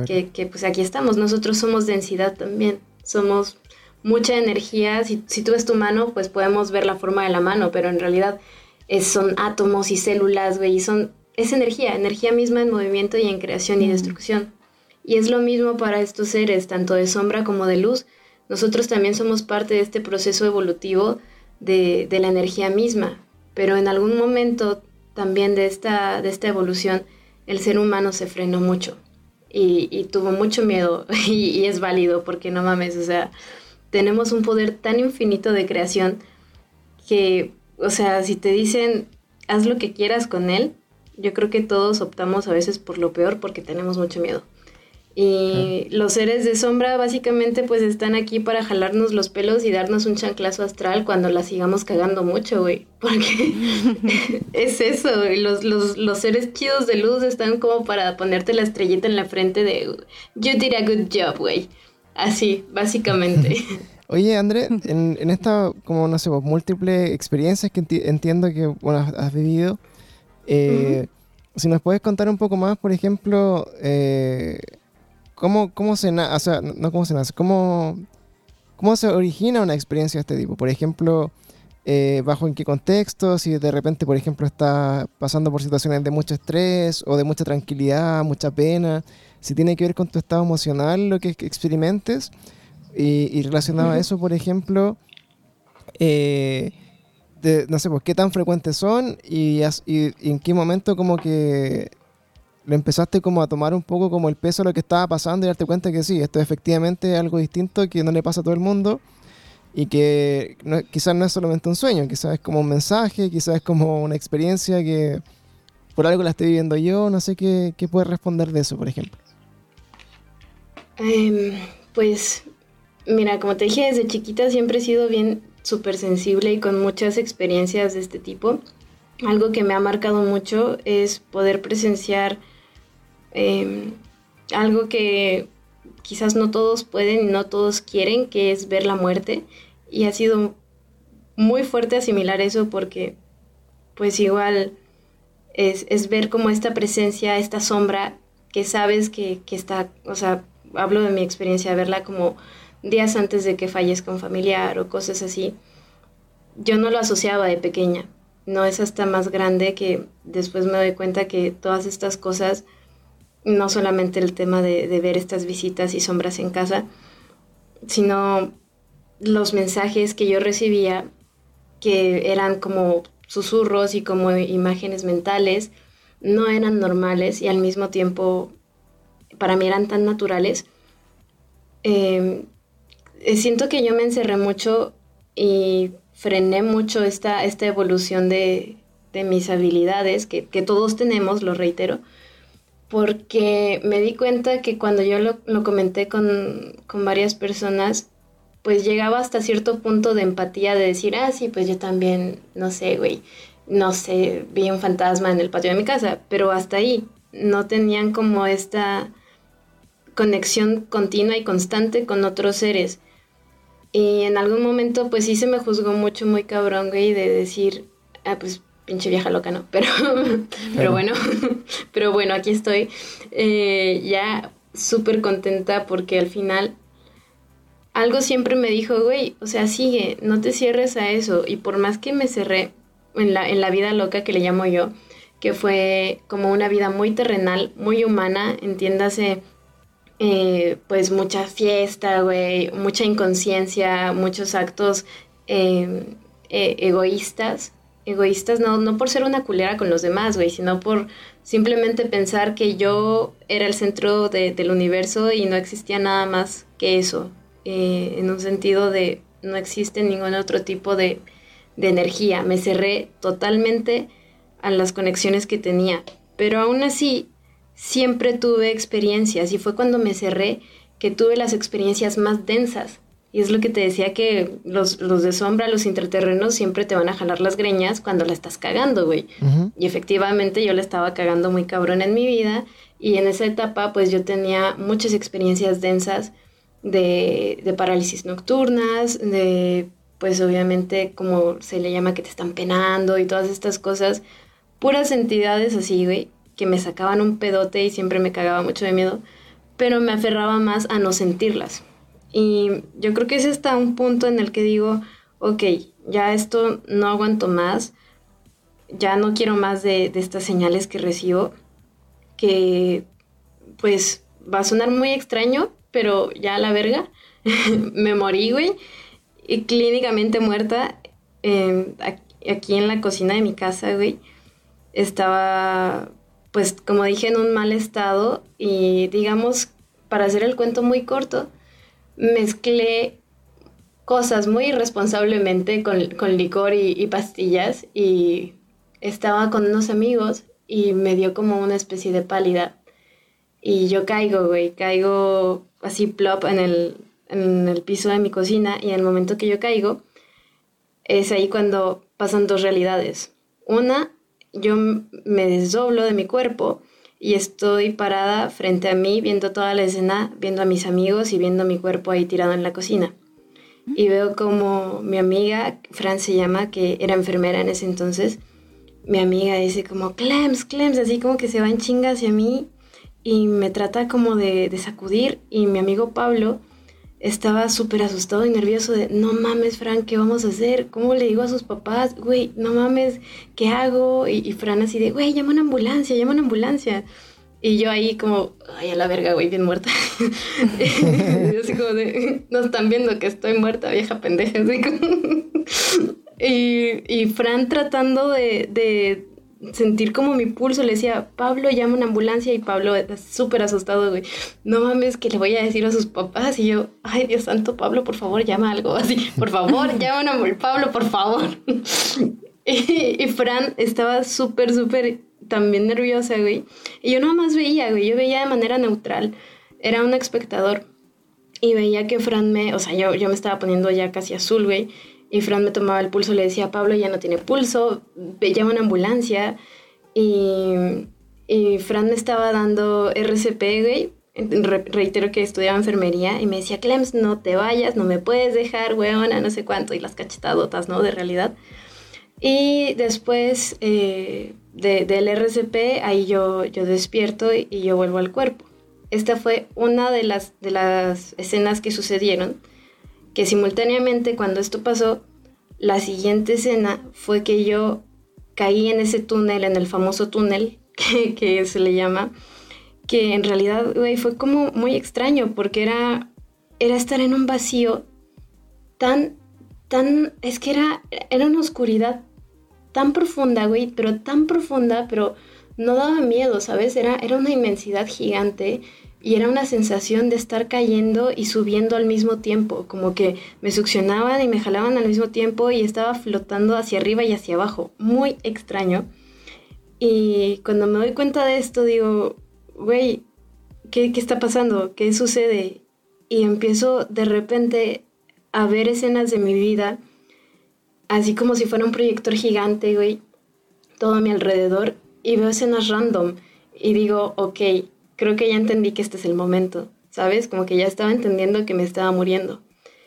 Que, que pues aquí estamos, nosotros somos densidad también somos mucha energía. Si, si, tú ves tu mano, pues podemos ver la forma de la mano, pero en realidad es, son átomos y células, güey, y son, es energía, energía misma en movimiento y en creación y destrucción. Y es lo mismo para estos seres, tanto de sombra como de luz. Nosotros también somos parte de este proceso evolutivo de, de la energía misma, pero en algún momento también de esta, de esta evolución el ser humano se frenó mucho y, tuvo mucho miedo y, es válido porque no mames, o sea, tenemos un poder tan infinito de creación que, o sea, si te dicen haz lo que quieras con él, yo creo que todos optamos a veces por lo peor porque tenemos mucho miedo. Y los seres de sombra básicamente pues están aquí para jalarnos los pelos y darnos un chanclazo astral cuando la sigamos cagando mucho, güey. Porque es eso, güey. Los, los, los, seres chidos de luz están como para ponerte la estrellita en la frente de You did a good job, güey. Así, básicamente. Oye, André, en, en esta, como no sé, pues, múltiples experiencias que entiendo que bueno, has vivido, eh, si nos puedes contar un poco más, por ejemplo, eh, ¿Cómo, cómo se nace? O sea, no cómo se nace, ¿cómo, cómo se origina una experiencia de este tipo? Por ejemplo, eh, bajo en qué contexto, si de repente, por ejemplo, está pasando por situaciones de mucho estrés o de mucha tranquilidad, mucha pena, si tiene que ver con tu estado emocional, lo que experimentes, y, relacionado a eso, por ejemplo, eh, no sé, pues qué tan frecuentes son y, y, en qué momento como que lo empezaste como a tomar un poco como el peso de lo que estaba pasando y darte cuenta que sí, esto es efectivamente algo distinto que no le pasa a todo el mundo y que quizás no es solamente un sueño, quizás es como un mensaje, quizás es como una experiencia que por algo la estoy viviendo yo, no sé qué, qué puedes responder de eso, por ejemplo. Em, pues mira, como te dije, desde chiquita siempre he sido bien súper sensible y con muchas experiencias de este tipo. Algo que me ha marcado mucho es poder presenciar Em, algo que quizás no todos pueden y no todos quieren, que es ver la muerte. Y ha sido muy fuerte asimilar eso porque pues igual es, es ver como esta presencia, esta sombra que sabes que, que, está, o sea, hablo de mi experiencia, verla como días antes de que fallezca un familiar o cosas así. Yo no lo asociaba de pequeña, no es hasta más grande que después me doy cuenta que todas estas cosas no solamente el tema de, ver estas visitas y sombras en casa, sino los mensajes que yo recibía, que eran como susurros y como imágenes mentales, no eran normales y al mismo tiempo para mí eran tan naturales. Eh, siento que yo me encerré mucho y frené mucho esta, esta evolución de, mis habilidades, que, todos tenemos, lo reitero, porque me di cuenta que cuando yo lo, comenté con, con, varias personas, pues llegaba hasta cierto punto de empatía de decir, ah, sí, pues yo también, no sé, güey, no sé, vi un fantasma en el patio de mi casa, pero hasta ahí no tenían como esta conexión continua y constante con otros seres. Y en algún momento, pues sí se me juzgó mucho, muy cabrón, güey, de decir, ah, pues pinche vieja loca, ¿no? Pero, pero bueno, pero bueno, aquí estoy eh, ya súper contenta porque al final algo siempre me dijo, güey, o sea, sigue, no te cierres a eso. Y por más que me cerré en la, en la vida loca que le llamo yo, que fue como una vida muy terrenal, muy humana, entiéndase eh, pues mucha fiesta, güey, mucha inconsciencia, muchos actos em, e, egoístas. Egoístas no, no por ser una culera con los demás, güey, sino por simplemente pensar que yo era el centro del universo y no existía nada más que eso. Eh, en un sentido de no existe ningún otro tipo de, de energía. Me cerré totalmente a las conexiones que tenía. Pero aún así, siempre tuve experiencias y fue cuando me cerré que tuve las experiencias más densas. Y es lo que te decía que los, de sombra, los interterrenos, siempre te van a jalar las greñas cuando la estás cagando, güey. Y efectivamente yo la estaba cagando muy cabrón en mi vida. Y en esa etapa, pues yo tenía muchas experiencias densas de, de parálisis nocturnas, de, pues obviamente, como se le llama, que te están penando y todas estas cosas. Puras entidades así, güey que me sacaban un pedote y siempre me cagaba mucho de miedo, pero me aferraba más a no sentirlas. Y yo creo que ese está un punto en el que digo, ok, ya esto no aguanto más, ya no quiero más de, estas señales que recibo, que pues va a sonar muy extraño, pero ya a la verga, me morí, güey, y clínicamente muerta em, aquí en la cocina de mi casa, güey. Estaba pues como dije, en un mal estado y digamos, para hacer el cuento muy corto, mezclé cosas muy irresponsablemente con, licor y, pastillas y estaba con unos amigos y me dio como una especie de pálida y yo caigo, güey, caigo así plop en el, en el piso de mi cocina y en el momento que yo caigo es ahí cuando pasan dos realidades. Una yo me desdoblo de mi cuerpo y estoy parada frente a mí viendo toda la escena, viendo a mis amigos y viendo mi cuerpo ahí tirado en la cocina. Y veo como mi amiga, Fran se llama, que era enfermera en ese entonces, mi amiga dice como, Clems, Clems, así como que se va en chinga hacia mí y me trata como de, de sacudir y mi amigo Pablo estaba súper asustado y nervioso de, no mames, Fran, ¿qué vamos a hacer? ¿Cómo le digo a sus papás? Güey, no mames, ¿qué hago? Y, Fran así de, güey, llama una ambulancia, llama una ambulancia. Y yo ahí como, ay, a la verga, güey, bien muerta. y así como de, no están viendo que estoy muerta, vieja pendeja. y, y Fran tratando de, de sentir como mi pulso, le decía, Pablo, llama una ambulancia y Pablo súper asustado, güey, no mames, que le voy a decir a sus papás y yo, ay Dios santo, Pablo, por favor, llama algo así, por favor, llama una ambulancia, Pablo, por favor. y, Fran estaba súper, súper también nerviosa, güey, y yo nada más veía, güey, yo veía de manera neutral, era un espectador y veía que Fran me, o sea, yo, yo me estaba poniendo ya casi azul, güey, y Fran me tomaba el pulso, le decía, Pablo ya no tiene pulso, llama una ambulancia. Y, y Fran me estaba dando RCP, güey. reitero que estudiaba enfermería y me decía, Clems, no te vayas, no me puedes dejar, weona, no sé cuánto, y las cachetadotas, ¿no? De realidad. Y después eh, del RCP, ahí yo, yo despierto y, y yo vuelvo al cuerpo. Esta fue una de las, de las escenas que sucedieron que simultáneamente cuando esto pasó, la siguiente escena fue que yo caí en ese túnel, en el famoso túnel que, se le llama, que en realidad, güey, fue como muy extraño porque era, era estar en un vacío tan, tan, es que era, era una oscuridad tan profunda, güey, pero tan profunda, pero no daba miedo, ¿sabes? Era, era una inmensidad gigante y era una sensación de estar cayendo y subiendo al mismo tiempo, como que me succionaban y me jalaban al mismo tiempo y estaba flotando hacia arriba y hacia abajo, muy extraño. Y cuando me doy cuenta de esto, digo, güey, ¿qué, ¿qué está pasando? ¿Qué sucede? Y empiezo de repente a ver escenas de mi vida, así como si fuera un proyector gigante, güey, todo a mi alrededor, y veo escenas random y digo, ok, creo que ya entendí que este es el momento, ¿sabes? Como que ya estaba entendiendo que me estaba muriendo.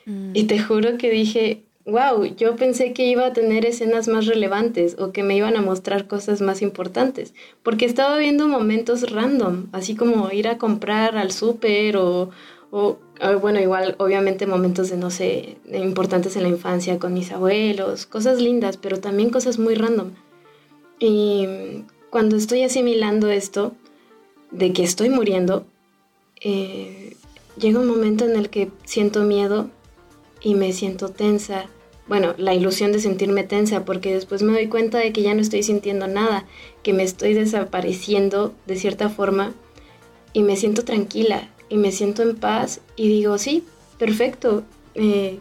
Mm. Y te juro que dije, wow, yo pensé que iba a tener escenas más relevantes o que me iban a mostrar cosas más importantes, porque estaba viendo momentos random, así como ir a comprar al súper o, o, bueno, igual obviamente momentos de, no sé, importantes en la infancia con mis abuelos, cosas lindas, pero también cosas muy random. Y cuando estoy asimilando esto, de que estoy muriendo, eh, llega un momento en el que siento miedo y me siento tensa. Bueno, la ilusión de sentirme tensa, porque después me doy cuenta de que ya no estoy sintiendo nada, que me estoy desapareciendo de cierta forma y me siento tranquila y me siento en paz y digo, sí, perfecto, eh,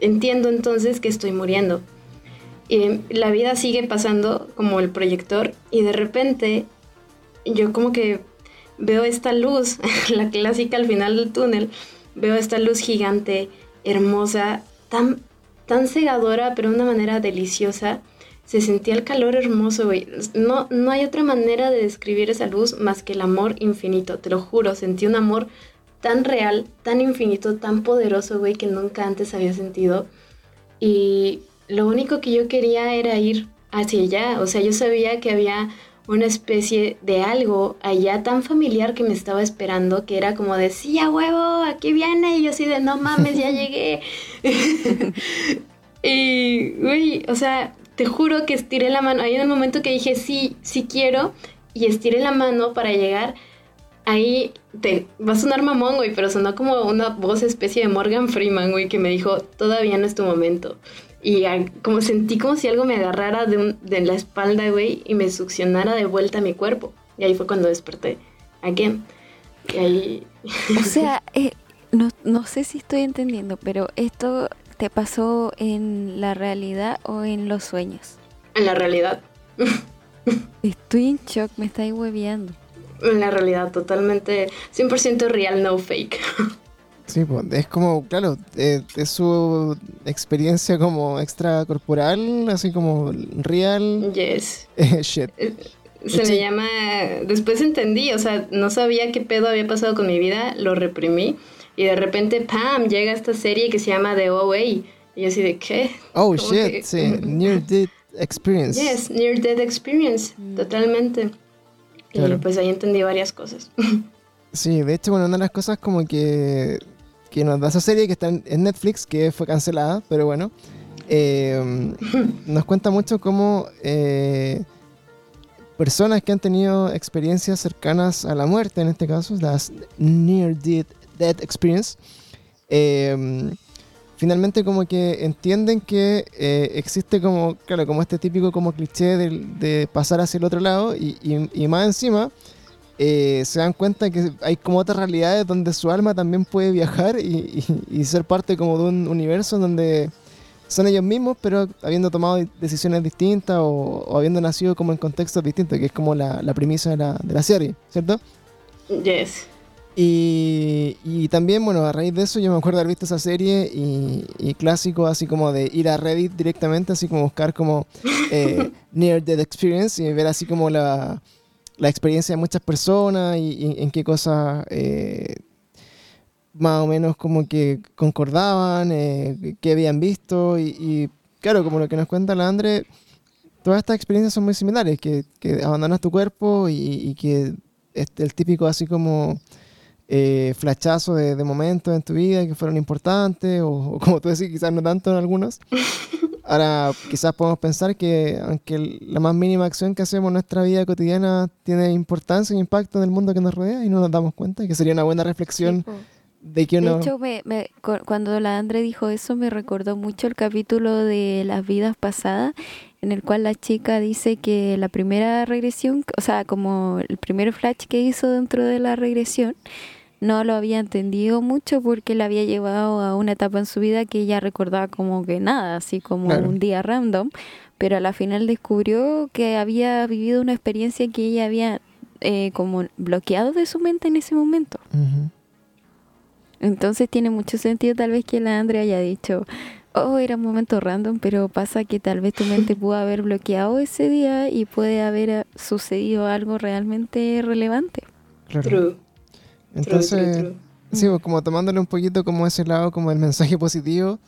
entiendo entonces que estoy muriendo. Y la vida sigue pasando como el proyector y de repente yo como que veo esta luz, la clásica al final del túnel, veo esta luz gigante, hermosa, tan, tan cegadora, pero de una manera deliciosa. Se sentía el calor hermoso, güey. No, no hay otra manera de describir esa luz más que el amor infinito, te lo juro. Sentí un amor tan real, tan infinito, tan poderoso, güey, que nunca antes había sentido. Y lo único que yo quería era ir hacia allá. O sea, yo sabía que había una especie de algo allá tan familiar que me estaba esperando, que era como de, sí, a huevo, aquí viene, y yo así de, no mames, ya llegué. y, uy, o sea, te juro que estiré la mano, ahí en el momento que dije, sí, sí quiero, y estiré la mano para llegar, ahí te, va a sonar mamón, güey, pero sonó como una voz especie de Morgan Freeman, güey, que me dijo, todavía no es tu momento. Y como sentí como si algo me agarrara de, de la espalda, güey, y me succionara de vuelta a mi cuerpo. Y ahí fue cuando desperté. Again. Y ahí... O sea, eh, no, no sé si estoy entendiendo, pero esto te pasó en la realidad o en los sueños? En la realidad. Estoy en shock, me estáis hueveando. En la realidad, totalmente 100% real, no fake. Sí, pues, es como, claro, eh, es su experiencia como extracorporal, así como real. Yes. shit. Eh, se me llama. Después entendí, o sea, no sabía qué pedo había pasado con mi vida, lo reprimí. Y de repente, ¡pam! llega esta serie que se llama The OA. Y yo así de, ¿qué? Oh, shit, sí. Near Death Experience. Yes, Near Death Experience, mm. totalmente. Y pues ahí entendí varias cosas. Sí, de hecho, bueno, una de las cosas como que que nos da esa serie que está en Netflix, que fue cancelada, pero bueno, eh, nos cuenta mucho cómo eh, personas que han tenido experiencias cercanas a la muerte, en este caso, las Near Death, Experience, eh, finalmente como que entienden que existe como, claro, como este típico como cliché de, pasar hacia el otro lado y más encima eh, se dan cuenta que hay como otras realidades donde su alma también puede viajar y, ser parte como de un universo donde son ellos mismos, pero habiendo tomado decisiones distintas o, habiendo nacido como en contextos distintos, que es como la, la premisa de la, de la, serie, ¿cierto? Yes. Y, y, también, bueno, a raíz de eso yo me acuerdo haber visto esa serie y, y clásico así como de ir a Reddit directamente, así como buscar como eh, Near Death Experience y ver así como la la experiencia de muchas personas y, en qué cosas eh, más o menos como que concordaban, eh, qué habían visto y, claro, como lo que nos cuenta la todas estas experiencias son muy similares, que, abandonas tu cuerpo y, que es el típico así como eh, flachazo de, momentos en tu vida que fueron importantes o, o como tú decís, quizás no tanto en algunos. Ahora, quizás podemos pensar que aunque la más mínima acción que hacemos en nuestra vida cotidiana tiene importancia e impacto en el mundo que nos rodea y no nos damos cuenta, que sería una buena reflexión de que uno... De hecho, me, me- cu- cuando la Andre dijo eso, me recordó mucho el capítulo de las vidas pasadas, en el cual la chica dice que la primera regresión, o sea, como el primer flash que hizo dentro de la regresión, no lo había entendido mucho porque la había llevado a una etapa en su vida que ella recordaba como que nada, así como Claro. un día random, pero a la final descubrió que había vivido una experiencia que ella había eh, como bloqueado de su mente en ese momento. Entonces tiene mucho sentido tal vez que la Andre haya dicho, oh, era un momento random, pero pasa que tal vez tu mente pudo haber bloqueado ese día y puede haber eh, sucedido algo realmente relevante. Claro. True. Entonces, true, true, true. sí, pues, como tomándole un poquito como ese lado, como el mensaje positivo,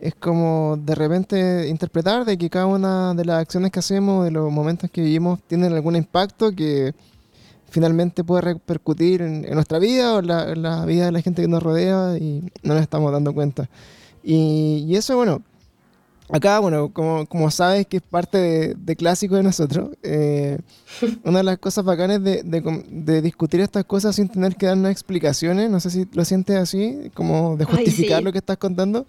es como de repente interpretar de que cada una de las acciones que hacemos, de los momentos que vivimos, tienen algún impacto que finalmente puede repercutir en, en nuestra vida o en la, en la vida de la gente que nos rodea y no nos estamos dando cuenta. Y, y eso, bueno, acá, bueno, como, como sabes que es parte de, de clásico de nosotros, eh, una de las cosas bacanas de, de de discutir estas cosas sin tener que darnos explicaciones, no sé si lo sientes así, como de Ay, justificar sí. lo que estás contando,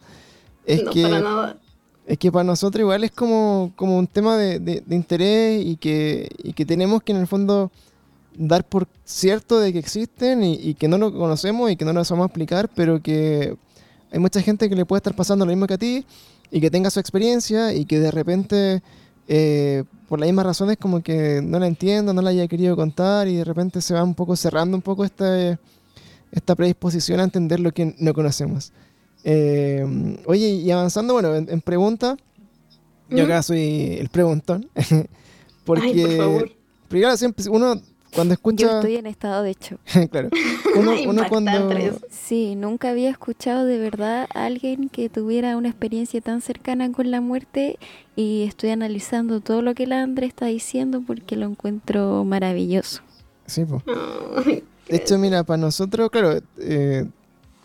es no, que para nada. es que para nosotros igual es como, como un tema de, interés y que, y que tenemos que en el fondo dar por cierto de que existen y, y que no lo conocemos y que no lo sabemos explicar, pero que hay mucha gente que le puede estar pasando lo mismo que a ti y que tenga su experiencia y que de repente eh, por las mismas razones como que no la entiendo, no la haya querido contar y de repente se va un poco cerrando un poco esta, esta predisposición a entender lo que no conocemos. Eh, oye, y avanzando, bueno, en, en pregunta, yo ¿Mm? acá soy el preguntón, porque, Ay, por favor. claro, siempre uno cuando Yo escucha, estoy en estado de hecho. claro, uno, uno cuando. Sí, nunca había escuchado de verdad a alguien que tuviera una experiencia tan cercana con la muerte y estoy analizando todo lo que la Andre está diciendo porque lo encuentro maravilloso. sí. Ay, de hecho, mira, para nosotros, claro, eh,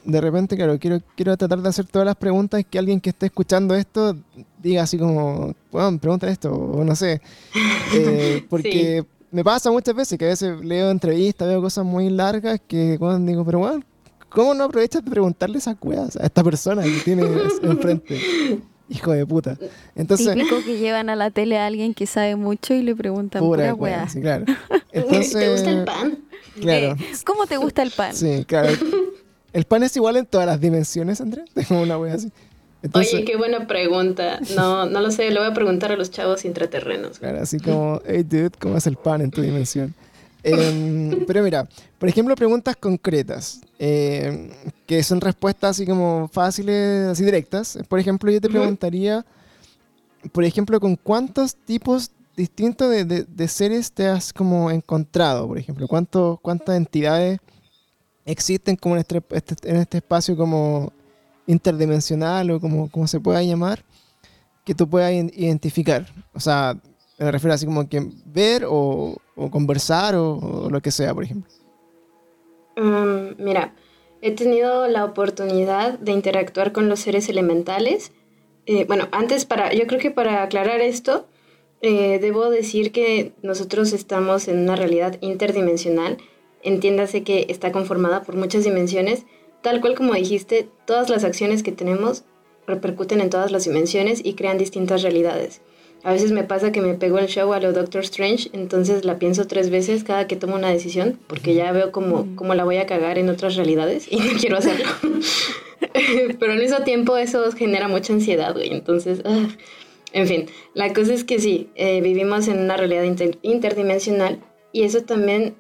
de repente, claro, quiero, quiero tratar de hacer todas las preguntas que alguien que esté escuchando esto diga así como, bueno, pregunta esto, o no sé, Eh, porque me pasa muchas veces que a veces leo entrevistas, veo cosas muy largas que cuando digo, pero bueno, ¿cómo no aprovechas de preguntarle esas weas a esta persona que tiene enfrente? Hijo de puta. Entonces, Típico que llevan a la tele a alguien que sabe mucho y le preguntan pura pura sí, claro. ¿Te Entonces, gusta el pan? Claro. ¿Cómo te gusta el pan? Sí, claro. El pan es igual en todas las dimensiones, Andrés. Como una wea así. Entonces, Oye, qué buena pregunta. No, no lo sé, le voy a preguntar a los chavos intraterrenos. claro, así como, hey dude, ¿cómo es el pan en tu dimensión? Em, pero mira, por ejemplo, preguntas concretas, em, que son respuestas así como fáciles, así directas. Por ejemplo, yo te preguntaría, por ejemplo, ¿con cuántos tipos distintos de, de- de seres te has como encontrado? Por ejemplo, ¿cuántos, ¿cuántas entidades existen como en este, este- en este espacio como interdimensional o como, como se pueda llamar, que tú puedas identificar? O sea, me refiero así como que ver o, o conversar o, o lo que sea, por ejemplo. Mm, mira, he tenido la oportunidad de interactuar con los seres elementales. Eh, bueno, antes para, yo creo que para aclarar esto, eh, debo decir que nosotros estamos en una realidad interdimensional. Entiéndase que está conformada por muchas dimensiones. Tal cual como dijiste, todas las acciones que tenemos repercuten en todas las dimensiones y crean distintas realidades. A veces me pasa que me pego el show a lo Doctor Strange, entonces la pienso tres veces cada que tomo una decisión, porque ya veo cómo, cómo la voy a cagar en otras realidades y no quiero hacerlo. Pero al mismo tiempo eso genera mucha ansiedad, güey. Entonces, ah. en fin, la cosa es que sí, eh, vivimos en una realidad inter- interdimensional y eso también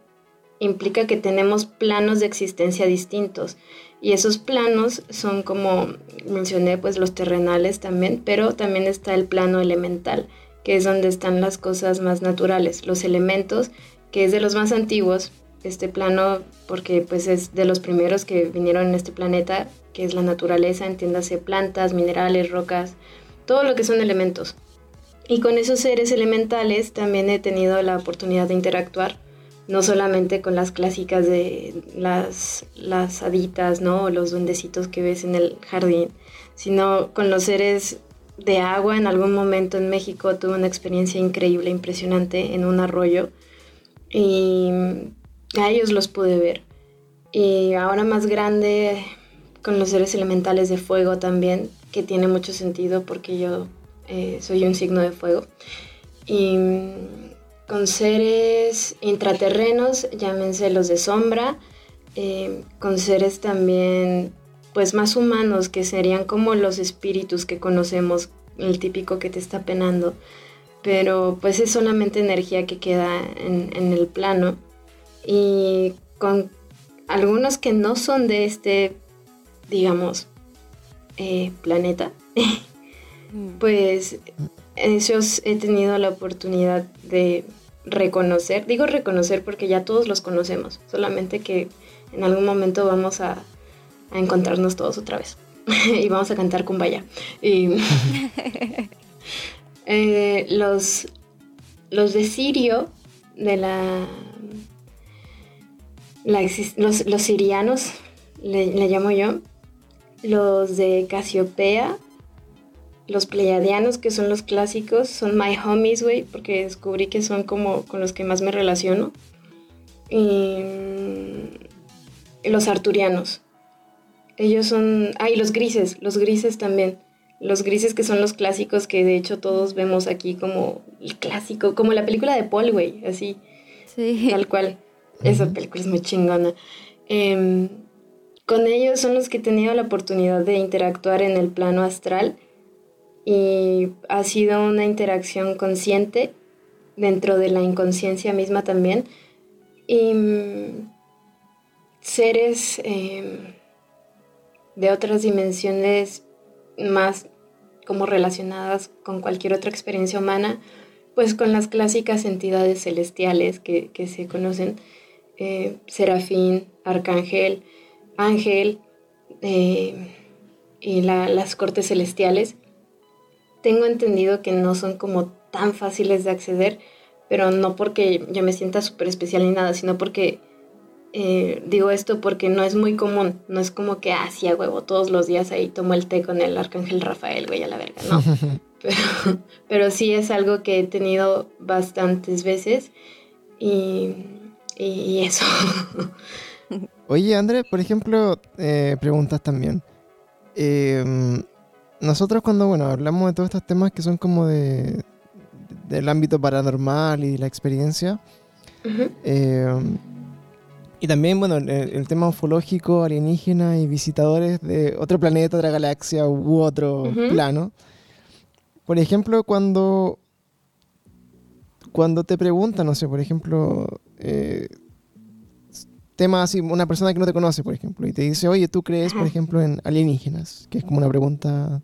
implica que tenemos planos de existencia distintos. Y esos planos son como mencioné, pues los terrenales también, pero también está el plano elemental, que es donde están las cosas más naturales, los elementos, que es de los más antiguos, este plano, porque pues es de los primeros que vinieron en este planeta, que es la naturaleza, entiéndase plantas, minerales, rocas, todo lo que son elementos. Y con esos seres elementales también he tenido la oportunidad de interactuar no solamente con las clásicas de las, las haditas, ¿no? O los duendecitos que ves en el jardín, sino con los seres de agua. En algún momento en México tuve una experiencia increíble, impresionante en un arroyo y a ellos los pude ver. Y ahora más grande, con los seres elementales de fuego también, que tiene mucho sentido porque yo eh, soy un signo de fuego. Y con seres intraterrenos, llámense los de sombra, eh, con seres también pues más humanos, que serían como los espíritus que conocemos, el típico que te está penando, pero pues es solamente energía que queda en, el plano. Y con algunos que no son de este, digamos, eh, planeta, mm. pues esos he tenido la oportunidad de reconocer, digo reconocer porque ya todos los conocemos, solamente que en algún momento vamos a, encontrarnos todos otra vez y vamos a cantar con vaya. Y, eh, los, los de Sirio, de la, los, los, sirianos, le, le, llamo yo, los de Casiopea, los pleiadianos, que son los clásicos, son my homies, güey, porque descubrí que son como con los que más me relaciono. Y los arturianos. Ellos son... Ah, y los grises, los grises también. Los grises que son los clásicos que de hecho todos vemos aquí como el clásico, como la película de Paul, güey, así. Sí. Tal cual. Esa película es muy chingona. Em, con ellos son los que he tenido la oportunidad de interactuar en el plano astral y ha sido una interacción consciente dentro de la inconsciencia misma también. Y mm, seres em, de otras dimensiones más como relacionadas con cualquier otra experiencia humana, pues con las clásicas entidades celestiales que, se conocen, eh, serafín, arcángel, ángel eh, y las cortes celestiales tengo entendido que no son como tan fáciles de acceder, pero no porque yo me sienta súper especial ni nada, sino porque eh, digo esto porque no es muy común, no es como que, ah, sí, a huevo, todos los días ahí tomo el té con el arcángel Rafael, güey, a la verga, no. pero, pero sí es algo que he tenido bastantes veces y, y eso. Oye, André, por ejemplo, eh, preguntas también. Eh, nosotros cuando, bueno, hablamos de todos estos temas que son como de del ámbito paranormal y la experiencia, eh, y también, bueno, el, tema ufológico, alienígena y visitadores de otro planeta, otra galaxia u otro plano. Por ejemplo, cuando, cuando te preguntan, no sé, por ejemplo, eh, temas así, una persona que no te conoce, por ejemplo, y te dice, oye, ¿tú crees, por ejemplo, en alienígenas? Que es como una pregunta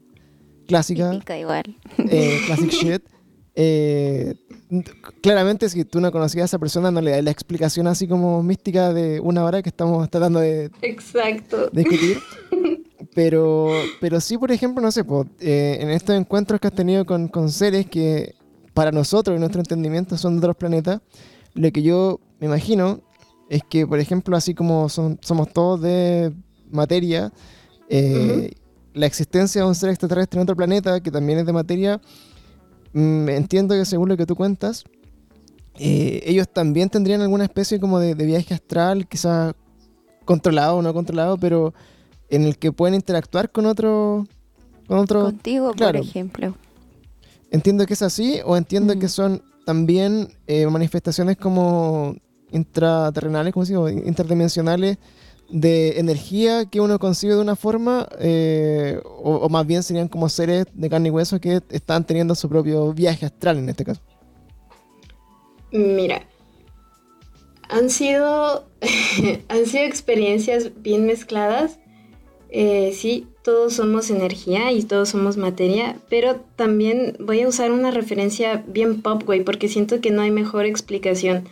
clásica. Típica igual. Eh, classic shit. Eh, claramente, si tú no conocías a esa persona, no le das la explicación así como mística de una hora que estamos tratando de, Exacto. discutir. Pero, pero sí, por ejemplo, no sé, eh, en estos encuentros que has tenido con, con seres que para nosotros, en nuestro entendimiento, son de otros planetas, lo que yo me imagino es que, por ejemplo, así como son, somos todos de materia, eh, la existencia de un ser extraterrestre en otro planeta que también es de materia, mm, entiendo que según lo que tú cuentas, eh, ellos también tendrían alguna especie como de, viaje astral, quizás controlado o no controlado, pero en el que pueden interactuar con otro... Con otro Contigo, por ejemplo. Entiendo que es así o entiendo que son también eh, manifestaciones como intraterrenales, como interdimensionales de energía que uno concibe de una forma, eh, o, más bien serían como seres de carne y hueso que están teniendo su propio viaje astral en este caso. Mira, han sido, han sido experiencias bien mezcladas. Eh, sí, todos somos energía y todos somos materia, pero también voy a usar una referencia bien pop, güey, porque siento que no hay mejor explicación.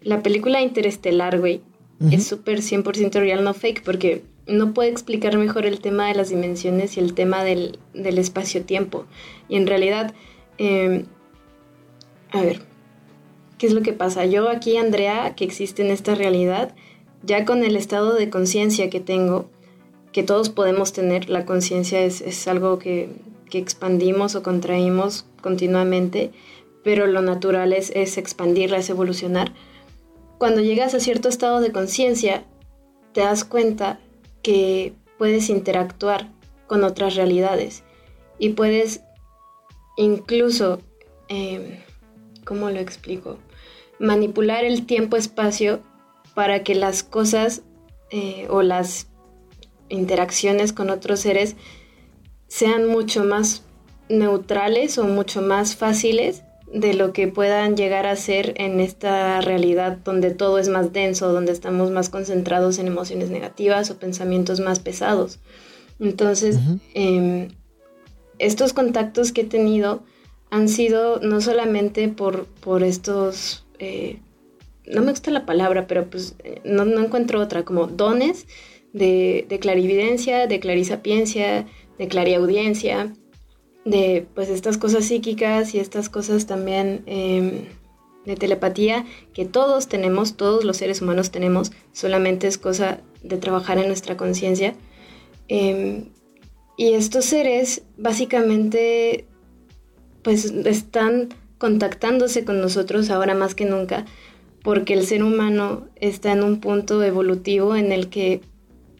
La película Interestelar, güey, es súper 100% real, no fake, porque no puede explicar mejor el tema de las dimensiones y el tema del, espacio-tiempo. Y en realidad, em, a ver, ¿qué es lo que pasa? Yo aquí, Andrea, que existe en esta realidad, ya con el estado de conciencia que tengo, que todos podemos tener, la conciencia es, algo que, expandimos o contraímos continuamente, pero lo natural es, es expandirla, es evolucionar cuando llegas a cierto estado de conciencia, te das cuenta que puedes interactuar con otras realidades y puedes incluso, em, ¿cómo lo explico? Manipular el tiempo-espacio para que las cosas eh, o las interacciones con otros seres sean mucho más neutrales o mucho más fáciles de lo que puedan llegar a ser en esta realidad donde todo es más denso, donde estamos más concentrados en emociones negativas o pensamientos más pesados. Entonces, em, estos contactos que he tenido han sido no solamente por, por estos, eh, no me gusta la palabra, pero pues eh, no, encuentro otra, como dones de, de clarividencia, de clarisapiencia, de clariaudiencia, de pues estas cosas psíquicas y estas cosas también em, de telepatía que todos tenemos, todos los seres humanos tenemos, solamente es cosa de trabajar en nuestra conciencia. Em, y estos seres básicamente pues están contactándose con nosotros ahora más que nunca porque el ser humano está en un punto evolutivo en el que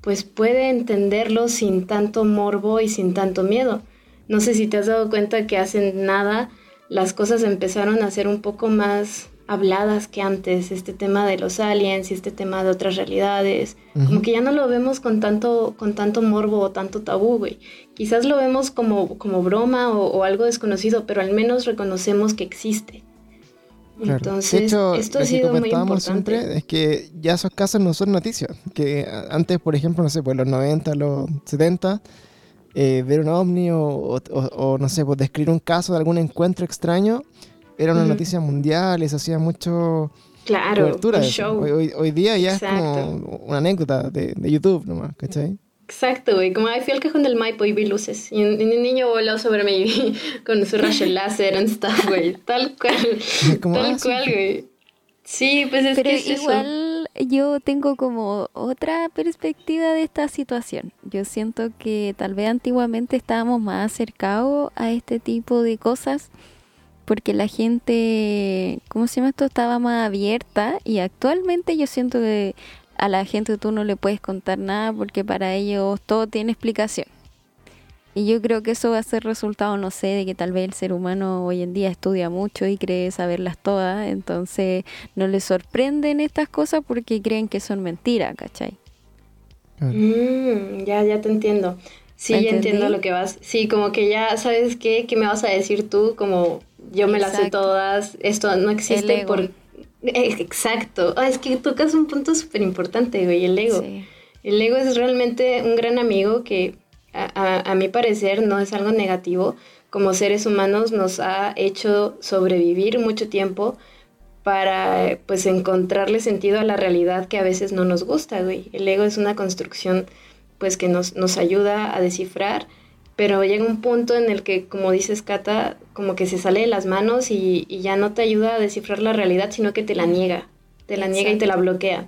pues puede entenderlo sin tanto morbo y sin tanto miedo. No sé si te has dado cuenta que hace nada las cosas empezaron a ser un poco más habladas que antes, este tema de los aliens y este tema de otras realidades, como que ya no lo vemos con tanto, con tanto morbo o tanto tabú, güey. Quizás lo vemos como, como broma o, algo desconocido, pero al menos reconocemos que existe. Entonces, esto ha sido muy importante. siempre es que ya esos casos no son noticias, que antes, por ejemplo, no sé, pues los 90, los 70, eh, ver un ovni o, no sé, pues describir un caso de algún encuentro extraño era una noticia mundial y se hacía mucho claro, cobertura. Show. Hoy, hoy, día ya es como una anécdota de, de YouTube nomás, ¿cachai? Exacto, güey. Como ahí fui al cajón del Maipo y vi luces. Y un, niño voló sobre mí con su rayo láser and stuff, güey. Tal cual. Tal ah, cual, güey. Sí, pues es Pero que es igual yo tengo como otra perspectiva de esta situación. Yo siento que tal vez antiguamente estábamos más acercados a este tipo de cosas porque la gente, ¿cómo se llama esto? Estaba más abierta y actualmente yo siento que a la gente tú no le puedes contar nada porque para ellos todo tiene explicación. Y yo creo que eso va a ser resultado, no sé, de que tal vez el ser humano hoy en día estudia mucho y cree saberlas todas, entonces no les sorprenden estas cosas porque creen que son mentiras, ¿cachai? Mm, ya, ya te entiendo. Sí, ya entiendo lo que vas. Sí, como que ya sabes qué, qué me vas a decir tú, como yo me las sé todas, esto no existe por eh, exacto. Ah, es que tocas un punto súper importante, güey, el ego. El ego es realmente un gran amigo que a, mi parecer no es algo negativo. Como seres humanos nos ha hecho sobrevivir mucho tiempo para pues encontrarle sentido a la realidad que a veces no nos gusta, güey. El ego es una construcción pues que nos, nos ayuda a descifrar pero llega un punto en el que, como dices, Cata, como que se sale de las manos y, ya no te ayuda a descifrar la realidad, sino que te la niega, te la niega y te la bloquea.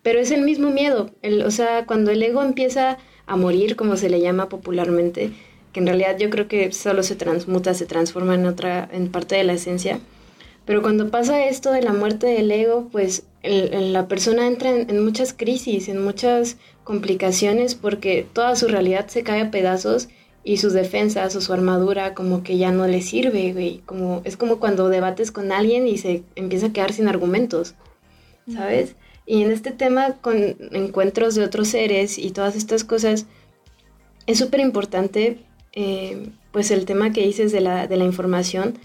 Pero es el mismo miedo, el, o sea, cuando el ego empieza a morir, como se le llama popularmente, que en realidad yo creo que solo se transmuta, se transforma en otra, en parte de la esencia. Pero cuando pasa esto de la muerte del ego, pues la persona entra en, en, muchas crisis, en muchas complicaciones, porque toda su realidad se cae a pedazos y sus defensas o su armadura como que ya no le sirve, güey. Como, es como cuando debates con alguien y se empieza a quedar sin argumentos, ¿sabes? Y en este tema con encuentros de otros seres y todas estas cosas, es súper importante eh, pues el tema que dices de la, de la información,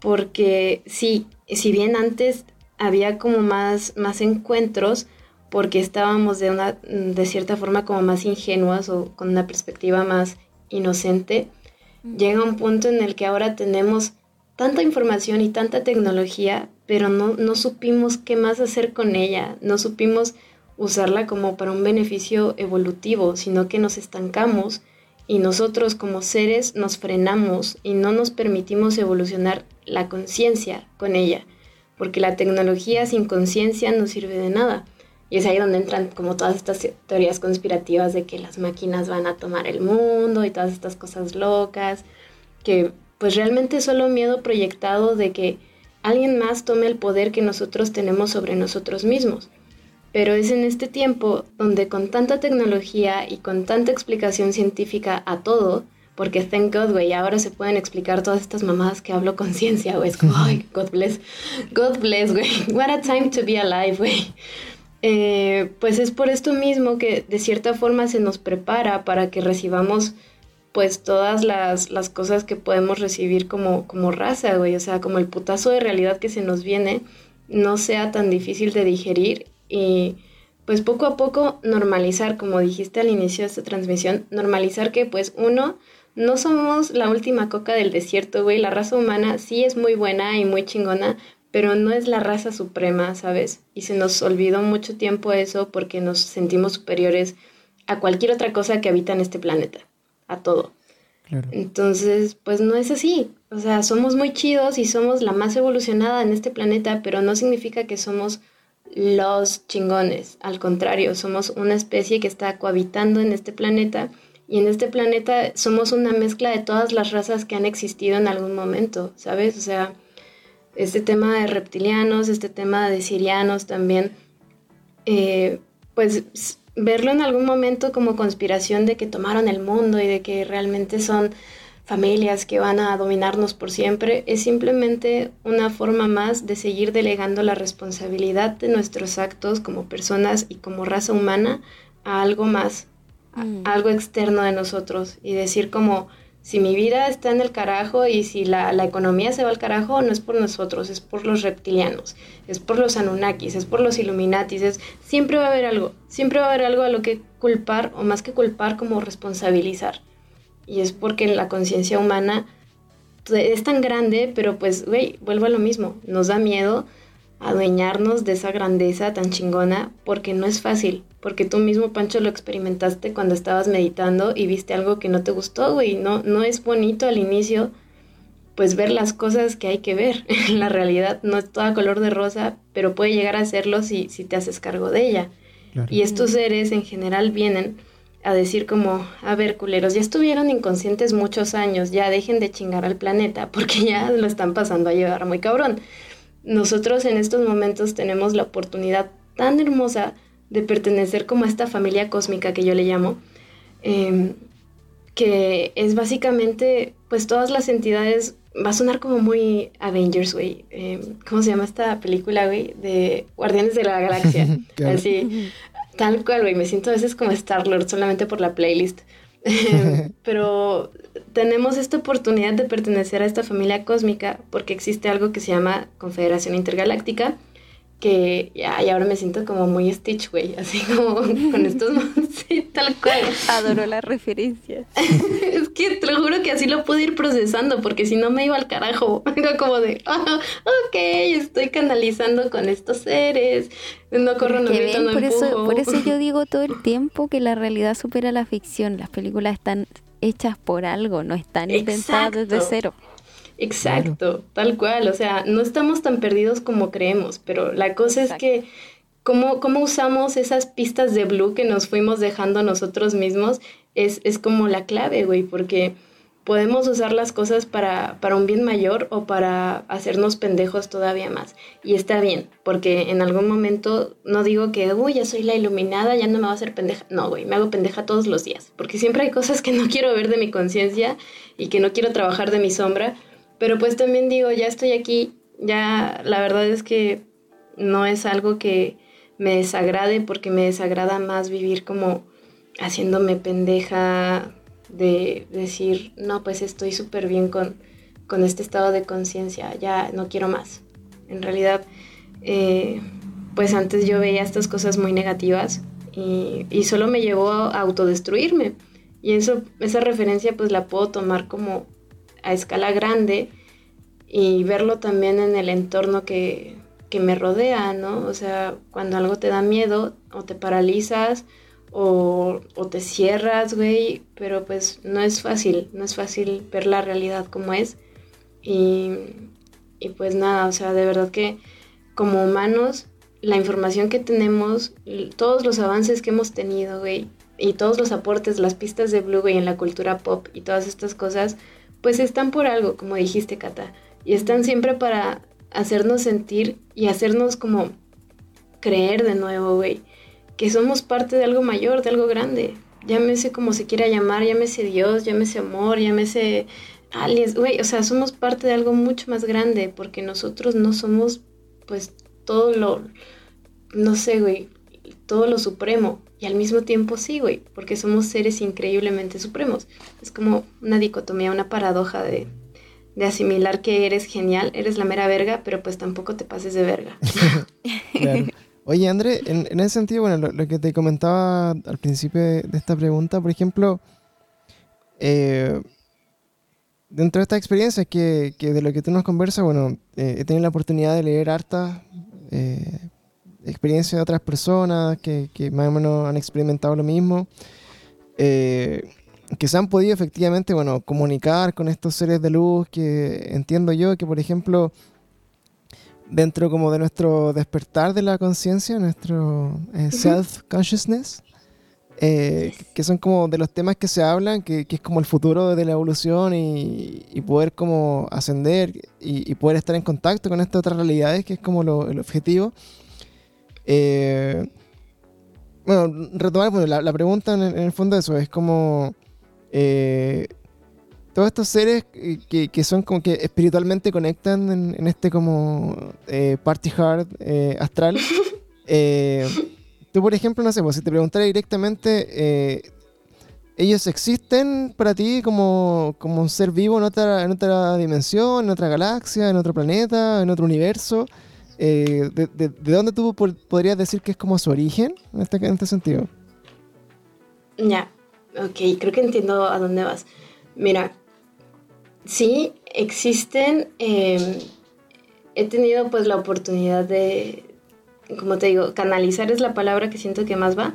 porque sí, si bien antes había como más, más encuentros, porque estábamos de una, de cierta forma como más ingenuas o con una perspectiva más inocente, llega un punto en el que ahora tenemos tanta información y tanta tecnología, pero no, no supimos qué más hacer con ella, no supimos usarla como para un beneficio evolutivo, sino que nos estancamos y nosotros como seres nos frenamos y no nos permitimos evolucionar la conciencia con ella, porque la tecnología sin conciencia no sirve de nada. Y es ahí donde entran como todas estas teorías conspirativas de que las máquinas van a tomar el mundo y todas estas cosas locas, que pues realmente es solo miedo proyectado de que alguien más tome el poder que nosotros tenemos sobre nosotros mismos. Pero es en este tiempo donde con tanta tecnología y con tanta explicación científica a todo, porque thank God, güey, ahora se pueden explicar todas estas mamadas que hablo con ciencia, güey. Es como, ay, God bless. God bless, güey. What a time to be alive, güey. Eh, pues es por esto mismo que de cierta forma se nos prepara para que recibamos pues todas las, las cosas que podemos recibir como, como raza, güey. O sea, como el putazo de realidad que se nos viene no sea tan difícil de digerir y pues poco a poco normalizar, como dijiste al inicio de esta transmisión, normalizar que pues uno, no somos la última coca del desierto, güey, la raza humana sí es muy buena y muy chingona, pero no es la raza suprema, ¿sabes? Y se nos olvidó mucho tiempo eso porque nos sentimos superiores a cualquier otra cosa que habita en este planeta, a todo. Entonces, pues no es así. O sea, somos muy chidos y somos la más evolucionada en este planeta, pero no significa que somos los chingones. Al contrario, somos una especie que está cohabitando en este planeta y en este planeta somos una mezcla de todas las razas que han existido en algún momento, ¿sabes? O sea, este tema de reptilianos, este tema de sirianos también, eh, pues verlo en algún momento como conspiración de que tomaron el mundo y de que realmente son familias que van a dominarnos por siempre, es simplemente una forma más de seguir delegando la responsabilidad de nuestros actos como personas y como raza humana a algo más, a mm. algo externo de nosotros y decir como si mi vida está en el carajo y si la, la, economía se va al carajo, no es por nosotros, es por los reptilianos, es por los Anunnakis, es por los Illuminatis, siempre va a haber algo, siempre va a haber algo a lo que culpar o más que culpar como responsabilizar. Y es porque la conciencia humana es tan grande, pero pues, güey, vuelvo a lo mismo, nos da miedo adueñarnos de esa grandeza tan chingona porque no es fácil, porque tú mismo, Pancho, lo experimentaste cuando estabas meditando y viste algo que no te gustó, güey, no, no es bonito al inicio, pues ver las cosas que hay que ver. la realidad no es toda color de rosa, pero puede llegar a serlo si, si te haces cargo de ella. Y estos seres en general vienen a decir como, a ver, culeros, ya estuvieron inconscientes muchos años, ya dejen de chingar al planeta, porque ya lo están pasando a llevar muy cabrón. Nosotros en estos momentos tenemos la oportunidad tan hermosa de pertenecer como a esta familia cósmica que yo le llamo, em, que es básicamente, pues todas las entidades, va a sonar como muy Avengers, güey, em, ¿cómo se llama esta película, güey? De Guardianes de la Galaxia, así, Tal cual, güey, me siento a veces como Star-Lord solamente por la playlist. Pero tenemos esta oportunidad de pertenecer a esta familia cósmica porque existe algo que se llama Confederación Intergaláctica, que ya, y ahora me siento como muy Stitch, güey, así como con estos sí, tal cual. Adoro la referencia. es que te lo juro que así lo pude ir procesando, porque si no me iba al carajo. Era como de, oh, ok, estoy canalizando con estos seres, no corro, no grito, no por Eso, por eso yo digo todo el tiempo que la realidad supera la ficción. Las películas están hechas por algo, no están inventadas desde cero. Exacto, tal cual. O sea, no estamos tan perdidos como creemos, pero la cosa es que cómo, cómo usamos esas pistas de blue que nos fuimos dejando nosotros mismos es, es como la clave, güey, porque podemos usar las cosas para, para un bien mayor o para hacernos pendejos todavía más. Y está bien, porque en algún momento no digo que, uy, ya soy la iluminada, ya no me va a hacer pendeja. No, güey, me hago pendeja todos los días, porque siempre hay cosas que no quiero ver de mi conciencia y que no quiero trabajar de mi sombra pero pues también digo, ya estoy aquí, ya la verdad es que no es algo que me desagrade porque me desagrada más vivir como haciéndome pendeja de decir, no, pues estoy súper bien con, con este estado de conciencia, ya no quiero más. En realidad, eh, pues antes yo veía estas cosas muy negativas y, y, solo me llevó a autodestruirme. Y eso, esa referencia pues la puedo tomar como a escala grande y verlo también en el entorno que, me rodea, ¿no? O sea, cuando algo te da miedo o te paralizas o, te cierras, güey, pero pues no es fácil, no es fácil ver la realidad como es. Y, y pues nada, o sea, de verdad que como humanos, la información que tenemos, todos los avances que hemos tenido, güey, y todos los aportes, las pistas de Blue, güey, en la cultura pop y todas estas cosas, pues están por algo, como dijiste, Cata. Y están siempre para hacernos sentir y hacernos como creer de nuevo, güey, que somos parte de algo mayor, de algo grande. Llámese como se quiera llamar, llámese Dios, llámese amor, llámese aliens, güey, o sea, somos parte de algo mucho más grande porque nosotros no somos, pues, todo lo, no sé, güey, todo lo supremo. Y al mismo tiempo sí, güey, porque somos seres increíblemente supremos. Es como una dicotomía, una paradoja de, de asimilar que eres genial, eres la mera verga, pero pues tampoco te pases de verga. Oye, André, en, ese sentido, bueno, lo, que te comentaba al principio de, esta pregunta, por ejemplo, eh, dentro de esta experiencia que, que, de lo que tú nos conversas, bueno, eh, he tenido la oportunidad de leer hartas eh, experiencias de otras personas que, que, más o menos han experimentado lo mismo, que se han podido efectivamente, bueno, comunicar con estos seres de luz que entiendo yo que, por ejemplo, dentro como de nuestro despertar de la conciencia, nuestro eh, self-consciousness, eh, que son como de los temas que se hablan, que, es como el futuro de la evolución y, poder como ascender y, poder estar en contacto con estas otras realidades, que es como el objetivo. Eh, bueno, retomar la, pregunta en, el fondo de eso es como todos estos seres que, son como que espiritualmente conectan en, este como eh, party hard eh, astral. Eh, tú, por ejemplo, no sé, pues, si te preguntara directamente, ¿ellos existen para ti como, como un ser vivo en otra, en otra dimensión, en otra galaxia, en otro planeta, en otro universo? De, dónde tú podrías decir que es como su origen en este, en este sentido? Ya, ok, creo que entiendo a dónde vas. Mira, sí, existen. Em, he tenido pues la oportunidad de, como te digo, canalizar es la palabra que siento que más va.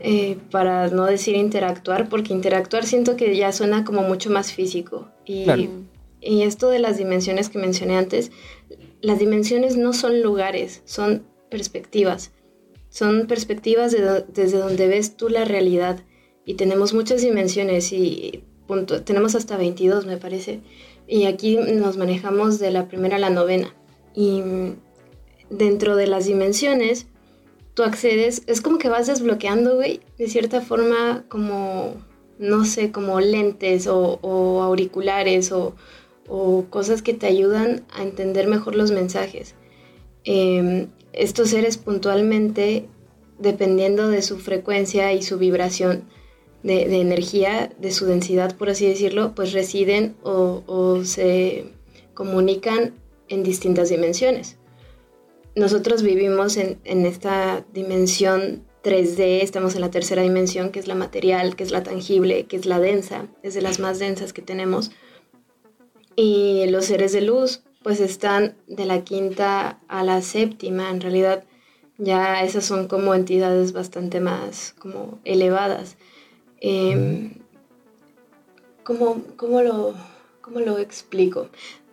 Eh, para no decir interactuar, porque interactuar siento que ya suena como mucho más físico. Y, y esto de las dimensiones que mencioné antes, las dimensiones no son lugares, son perspectivas. Son perspectivas desde donde ves tú la realidad. Y tenemos muchas dimensiones y tenemos hasta 22 me parece, y aquí nos manejamos de la primera a la novena. Y dentro de las dimensiones, tú accedes, es como que vas desbloqueando, güey, de cierta forma como, no sé, como lentes o, auriculares o, cosas que te ayudan a entender mejor los mensajes. Em, estos seres puntualmente, dependiendo de su frecuencia y su vibración, de, energía, de su densidad, por así decirlo, pues residen o, se comunican en distintas dimensiones. Nosotros vivimos en, esta dimensión 3D, estamos en la tercera dimensión, que es la material, que es la tangible, que es la densa, es de las más densas que tenemos. Y los seres de luz, pues están de la quinta a la séptima, en realidad ya esas son como entidades bastante más como elevadas. Eh, ¿cómo, lo, ¿Cómo lo explico?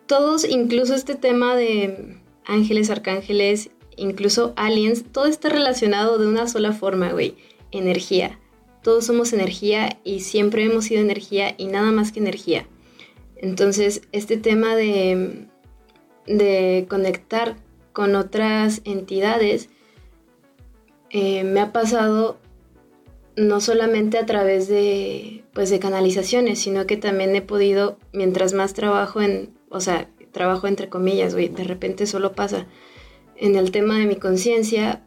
Todos, incluso este tema de ángeles, arcángeles, incluso aliens, todo está relacionado de una sola forma, güey. Energía. Todos somos energía y siempre hemos sido energía y nada más que energía. Entonces, este tema de, de conectar con otras entidades eh, me ha pasado no solamente a través de, pues, de canalizaciones, sino que también he podido, mientras más trabajo en, o sea, trabajo entre comillas, güey, de repente solo pasa. En el tema de mi conciencia,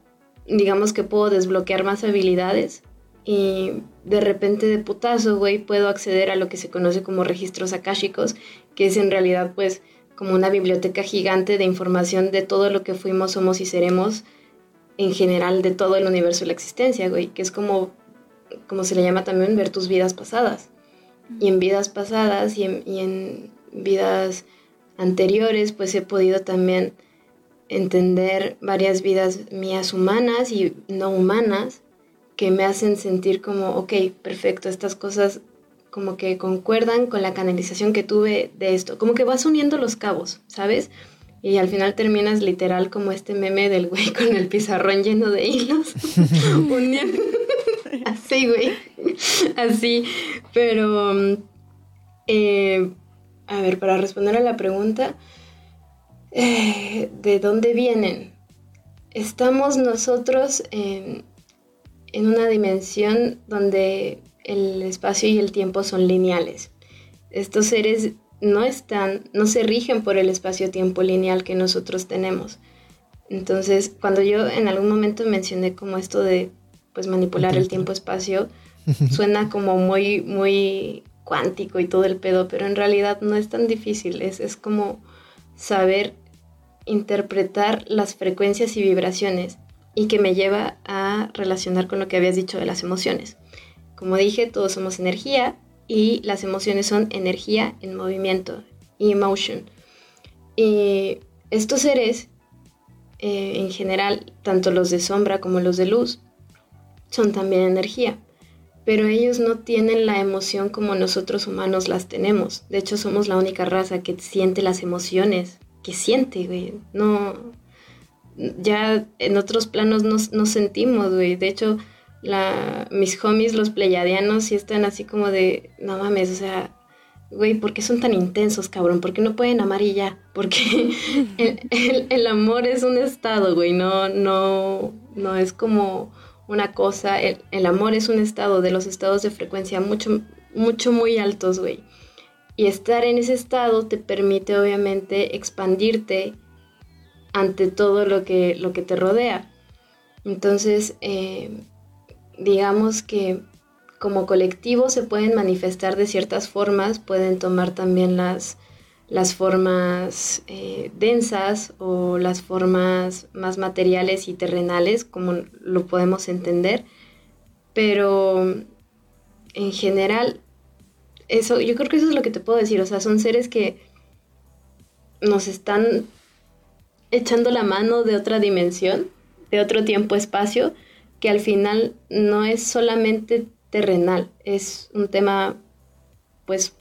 digamos que puedo desbloquear más habilidades y de repente de putazo, güey, puedo acceder a lo que se conoce como registros akáshicos, que es en realidad, pues, como una biblioteca gigante de información de todo lo que fuimos, somos y seremos en general de todo el universo y la existencia, güey, que es como como se le llama también, ver tus vidas pasadas. Y en vidas pasadas y en, vidas anteriores, pues he podido también entender varias vidas mías humanas y no humanas que me hacen sentir como, ok, perfecto, estas cosas como que concuerdan con la canalización que tuve de esto, como que vas uniendo los cabos, ¿sabes? Y al final terminas literal como este meme del güey con el pizarrón lleno de hilos, uniendo, Así, güey. Así. Pero, eh, a ver, para responder a la pregunta, eh, ¿de dónde vienen? estamos nosotros en, en una dimensión donde el espacio y el tiempo son lineales. Estos seres no están, no se rigen por el espacio-tiempo lineal que nosotros tenemos. Entonces, cuando yo en algún momento mencioné como esto de pues manipular el tiempo-espacio, suena como muy, muy cuántico y todo el pedo, pero en realidad no es tan difícil, es, es como saber interpretar las frecuencias y vibraciones y que me lleva a relacionar con lo que habías dicho de las emociones. Como dije, todos somos energía y las emociones son energía en movimiento, emotion. Y estos seres, eh, en general, tanto los de sombra como los de luz, son también energía. Pero ellos no tienen la emoción como nosotros humanos las tenemos. De hecho, somos la única raza que siente las emociones, que siente, güey. No, ya en otros planos no, sentimos, güey. De hecho, la, mis homies, los pleyadianos, sí están así como de, no mames, o sea, güey, ¿por qué son tan intensos, cabrón? ¿Por qué no pueden amar y ya? Porque el, amor es un estado, güey, no, no, no es como una cosa, el, el, amor es un estado de los estados de frecuencia mucho, mucho, muy altos, güey. Y estar en ese estado te permite obviamente expandirte ante todo lo que, lo que te rodea. Entonces, eh, digamos que como colectivo se pueden manifestar de ciertas formas, pueden tomar también las, las formas eh, densas o las formas más materiales y terrenales, como lo podemos entender, pero en general, eso, yo creo que eso es lo que te puedo decir, o sea, son seres que nos están echando la mano de otra dimensión, de otro tiempo-espacio, que al final no es solamente terrenal, es un tema pues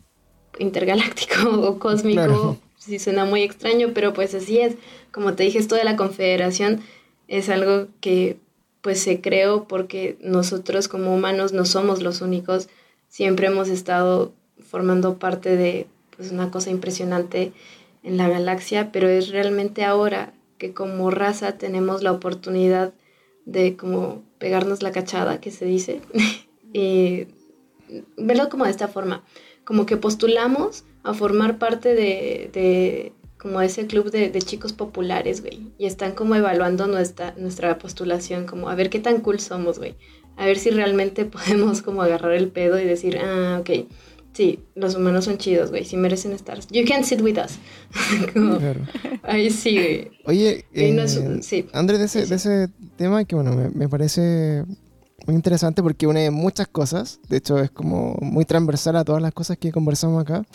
intergaláctico o cósmico, si suena muy extraño, pero pues así es. Como te dije, esto de la confederación es algo que pues se creó porque nosotros como humanos no somos los únicos, siempre hemos estado formando parte de pues una cosa impresionante en la galaxia, pero es realmente ahora que como raza tenemos la oportunidad de como pegarnos la cachada, que se dice, y verlo como de esta forma, como que postulamos a formar parte de, de como ese club de, de, chicos populares, güey, y están como evaluando nuestra, nuestra postulación, como a ver qué tan cool somos, güey, a ver si realmente podemos como agarrar el pedo y decir, ah, ok, Sí, los humanos son chidos, güey. Sí merecen estar. You can sit with us. claro. Ahí sí, güey. Oye, eh, sí. André, de ese, de ese tema que, bueno, me, parece muy interesante porque une muchas cosas. De hecho, es como muy transversal a todas las cosas que conversamos acá.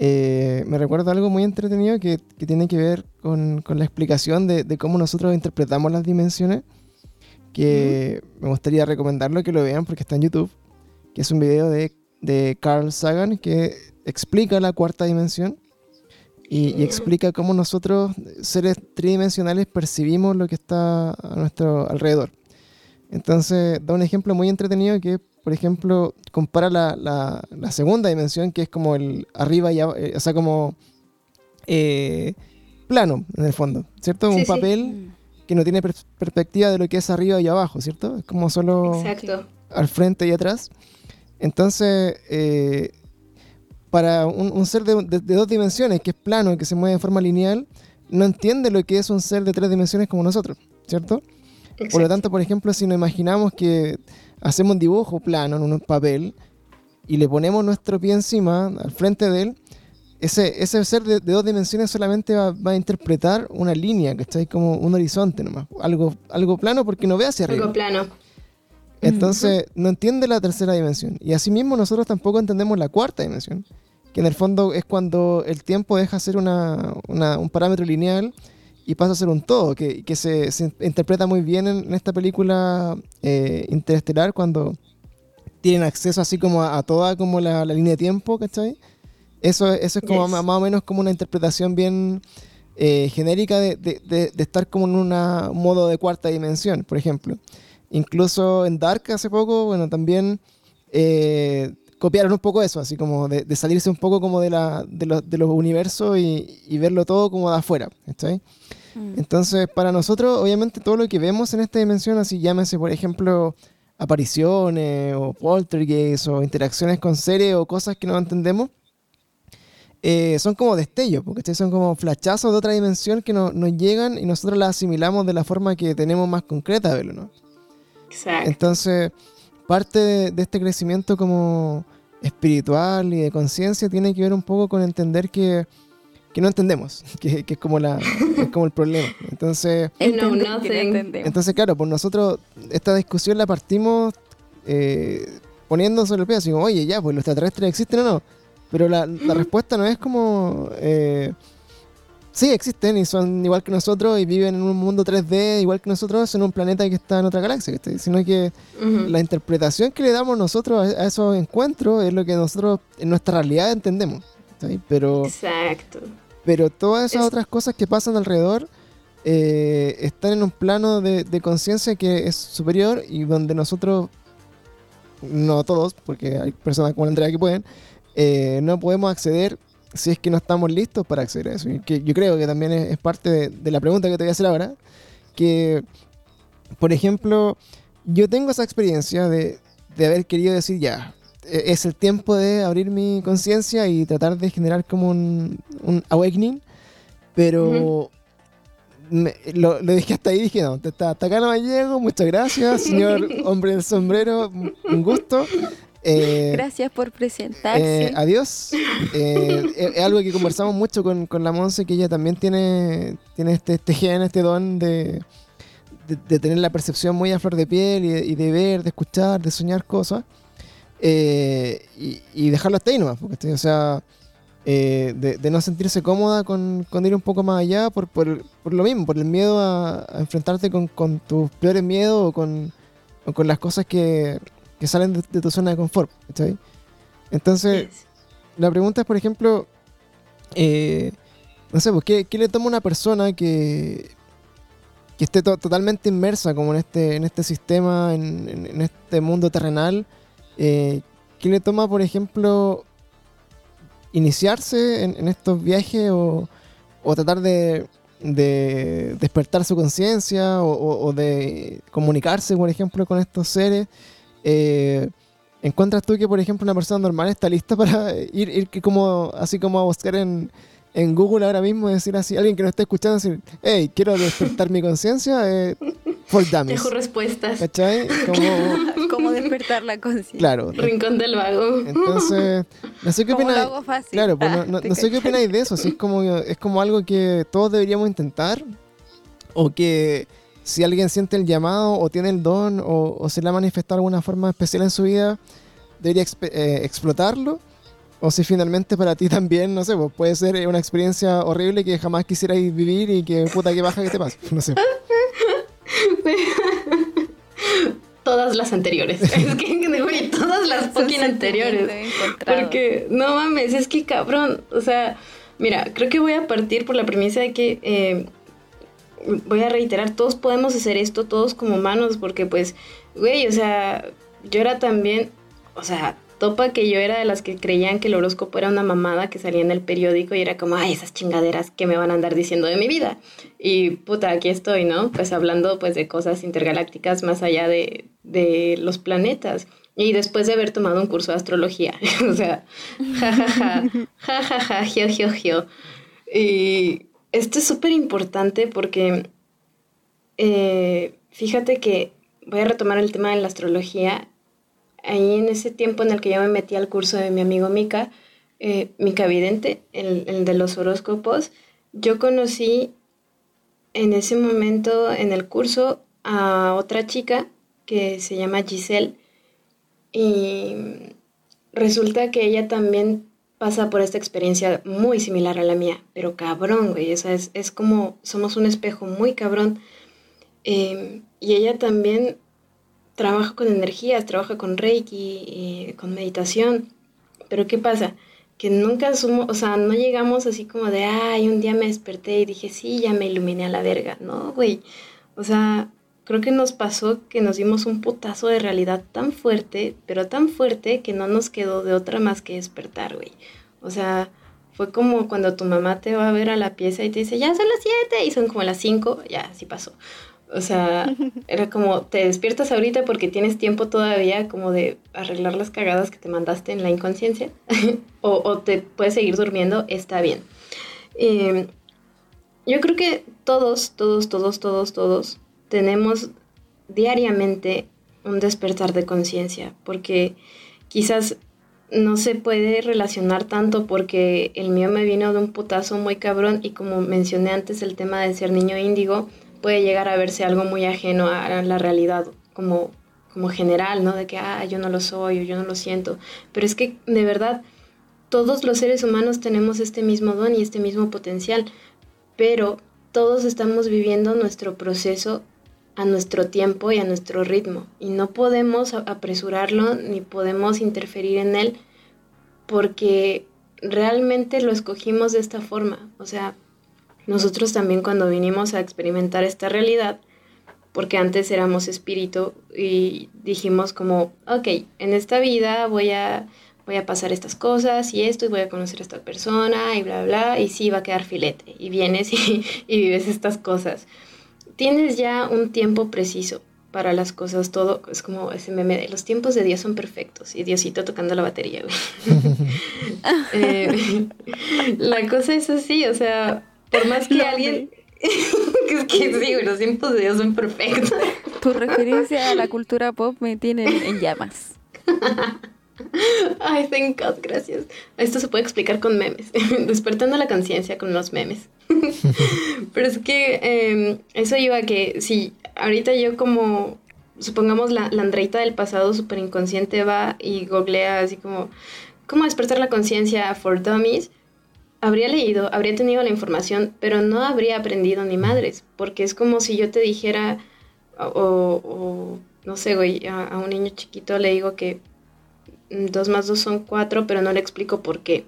Eh, me recuerda algo muy entretenido que, que tiene que ver con, con la explicación de, de, cómo nosotros interpretamos las dimensiones. Que me gustaría recomendarlo que lo vean porque está en YouTube. Que es un video de de Carl Sagan que explica la cuarta dimensión y, explica cómo nosotros, seres tridimensionales, percibimos lo que está a nuestro alrededor. Entonces, da un ejemplo muy entretenido que, por ejemplo, compara la, la, segunda dimensión, que es como el arriba y abajo, eh, o sea, como eh, plano, en el fondo, ¿cierto? un papel que no tiene perspectiva de lo que es arriba y abajo, ¿cierto? Es como solo al frente y atrás. Entonces, eh, para un, ser de, dos dimensiones, que es plano, que se mueve de forma lineal, no entiende lo que es un ser de tres dimensiones como nosotros, ¿cierto? Por lo tanto, por ejemplo, si nos imaginamos que hacemos un dibujo plano en un papel y le ponemos nuestro pie encima, al frente de él, ese, ese ser de, dos dimensiones solamente va, a interpretar una línea, que está ahí como un horizonte nomás, algo, algo plano porque no ve hacia arriba. Algo plano. Entonces, no entiende la tercera dimensión. Y asimismo, nosotros tampoco entendemos la cuarta dimensión, que en el fondo es cuando el tiempo deja de ser una, un parámetro lineal y pasa a ser un todo, que, que se, interpreta muy bien en, esta película eh, interestelar cuando tienen acceso así como a, toda como la, línea de tiempo, ¿cachai? Eso, eso es como más, o menos como una interpretación bien eh, genérica de, de, de, estar como en un modo de cuarta dimensión, por ejemplo. Incluso en Dark hace poco, bueno, también eh, copiaron un poco eso, así como de, salirse un poco como de, la, de, los universos y, verlo todo como de afuera. Mm. Entonces, para nosotros, obviamente, todo lo que vemos en esta dimensión, así llámese, por ejemplo, apariciones o poltergeist o interacciones con seres o cosas que no entendemos, eh, son como destellos, porque son como flachazos de otra dimensión que no- nos llegan y nosotros las asimilamos de la forma que tenemos más concreta de verlo, ¿no? Exacto. Entonces, parte de, de este crecimiento como espiritual y de conciencia tiene que ver un poco con entender que, que no entendemos, que, que es, como la, es como el problema. Entonces, no entendemos. entonces claro, por nosotros esta discusión la partimos eh, poniendo sobre el pie, así como, oye, ya, pues los extraterrestres existen o no. Pero la, la respuesta no es como... eh, sí, existen y son igual que nosotros y viven en un mundo 3D igual que nosotros en un planeta que está en otra galaxia, sino que la interpretación que le damos nosotros a, a esos encuentros es lo que nosotros en nuestra realidad entendemos. Pero, Exacto. pero todas esas Es- otras cosas que pasan alrededor eh, están en un plano de, de conciencia que es superior y donde nosotros, no todos, porque hay personas como Andrea que pueden, eh, no podemos acceder si es que no estamos listos para acceder a eso. Y que yo creo que también es, es parte de, de la pregunta que te voy a hacer ahora, que, por ejemplo, yo tengo esa experiencia de, de haber querido decir ya, e- es el tiempo de abrir mi conciencia y tratar de generar como un, un awakening, pero me- lo, lo dije hasta ahí dije, no, hasta, hasta acá no me llego, muchas gracias, señor hombre del sombrero, un gusto. Eh, Gracias por presentarse. eh, adiós. Eh, es, algo que conversamos mucho con, con la Monse, que ella también tiene, tiene este, este gen, este don de, de, de tener la percepción muy a flor de piel y de, y de ver, de escuchar, de soñar cosas. Eh, y, y dejarlo hasta ahí nomás, porque, o sea, eh, de, de no sentirse cómoda con, con ir un poco más allá por, por, por lo mismo, por el miedo a, a enfrentarte con, con tus peores miedos o con, o con las cosas que, que salen de, de tu zona de confort. ¿cachai? Entonces, Yes. la pregunta es, por ejemplo, eh, no sé, pues, ¿qué, qué le toma a una persona que, que esté to- totalmente inmersa como en este, en este sistema, en, en- en este mundo terrenal? Eh, ¿Qué le toma, por ejemplo, iniciarse en, en estos viajes o, o tratar de, de despertar su conciencia o, o- o de comunicarse, por ejemplo, con estos seres? Eh, ¿Encuentras tú que, por ejemplo, una persona normal está lista para ir, ir que como, así como a buscar en, en Google ahora mismo y decir así, alguien que no esté escuchando, decir, hey, quiero despertar mi conciencia, eh, for dummies. Dejo respuestas. ¿Cachai? Como, Cómo despertar la conciencia. claro. Rincón del vago. Entonces, no sé qué opináis. Claro, pues Ah, no, no- ¿te no sé qué opináis de eso. Si es como, es como algo que todos deberíamos intentar. O que si alguien siente el llamado o tiene el don o, o se le ha manifestado alguna forma especial en su vida, debería expe- eh, explotarlo. O si finalmente para ti también, no sé, pues puede ser una experiencia horrible que jamás quisierais vivir y que puta que baja que te pasa. No sé. Todas las anteriores. es que, güey, todas las fucking anteriores. Porque, no mames, es que cabrón. O sea, mira, creo que voy a partir por la premisa de que. eh, voy a reiterar, todos podemos hacer esto, todos como humanos, porque pues, güey, o sea, yo era también, o sea, topa que yo era de las que creían que el horóscopo era una mamada que salía en el periódico y era como, ay, esas chingaderas que me van a andar diciendo de mi vida. Y puta, aquí estoy, ¿no? Pues hablando pues de cosas intergalácticas más allá de, de los planetas. Y después de haber tomado un curso de astrología, o sea, jajaja, jajaja, gio, gio, gio. Y esto es súper importante porque eh, fíjate que voy a retomar el tema de la astrología. Ahí en ese tiempo en el que yo me metí al curso de mi amigo Mika, eh, Mika Vidente, el, el de los horóscopos, yo conocí en ese momento en el curso a otra chica que se llama Giselle y resulta que ella también pasa por esta experiencia muy similar a la mía, pero cabrón, güey, o sea, es, es como somos un espejo muy cabrón. Eh, y ella también trabaja con energías, trabaja con Reiki, y con meditación, pero ¿qué pasa? Que nunca somos, o sea, no llegamos así como de, ay, un día me desperté y dije, sí, ya me iluminé a la verga, no, güey, o sea, creo que nos pasó que nos dimos un putazo de realidad tan fuerte, pero tan fuerte que no nos quedó de otra más que despertar, güey. O sea, fue como cuando tu mamá te va a ver a la pieza y te dice, ya son las 7 y son como las 5, ya, así pasó. O sea, era como, te despiertas ahorita porque tienes tiempo todavía como de arreglar las cagadas que te mandaste en la inconsciencia, o, te puedes seguir durmiendo, está bien. Em, yo creo que todos, todos, todos, todos, todos tenemos diariamente un despertar de conciencia, porque quizás no se puede relacionar tanto porque el mío me vino de un putazo muy cabrón y como mencioné antes el tema de ser niño índigo puede llegar a verse algo muy ajeno a la realidad como, como general, ¿no? De que, ah, yo no lo soy o yo no lo siento. Pero es que de verdad todos los seres humanos tenemos este mismo don y este mismo potencial, pero todos estamos viviendo nuestro proceso a nuestro tiempo y a nuestro ritmo. Y no podemos apresurarlo ni podemos interferir en él porque realmente lo escogimos de esta forma. O sea, nosotros también cuando vinimos a experimentar esta realidad, porque antes éramos espíritu y dijimos como, ok, en esta vida voy a, voy a pasar estas cosas y esto y voy a conocer a esta persona y bla, bla, y sí va a quedar filete. Y vienes y, y vives estas cosas tienes ya un tiempo preciso para las cosas, todo es como ese meme de los tiempos de Dios son perfectos y Diosito tocando la batería, eh, la cosa es así, o sea, por más que alguien... es que sí, los tiempos de Dios son perfectos. Tu referencia a la cultura pop me tiene en llamas. Ay, thank God, gracias. Esto se puede explicar con memes, despertando la conciencia con los memes. Pero es que eh, eso iba a que si ahorita yo como, supongamos la, Andreita del pasado súper inconsciente va y googlea así como, ¿cómo despertar la conciencia for dummies? Habría leído, habría tenido la información, pero no habría aprendido ni madres, porque es como si yo te dijera, o, no sé, güey, a un niño chiquito le digo que 2 más 2 son 4, pero no le explico por qué.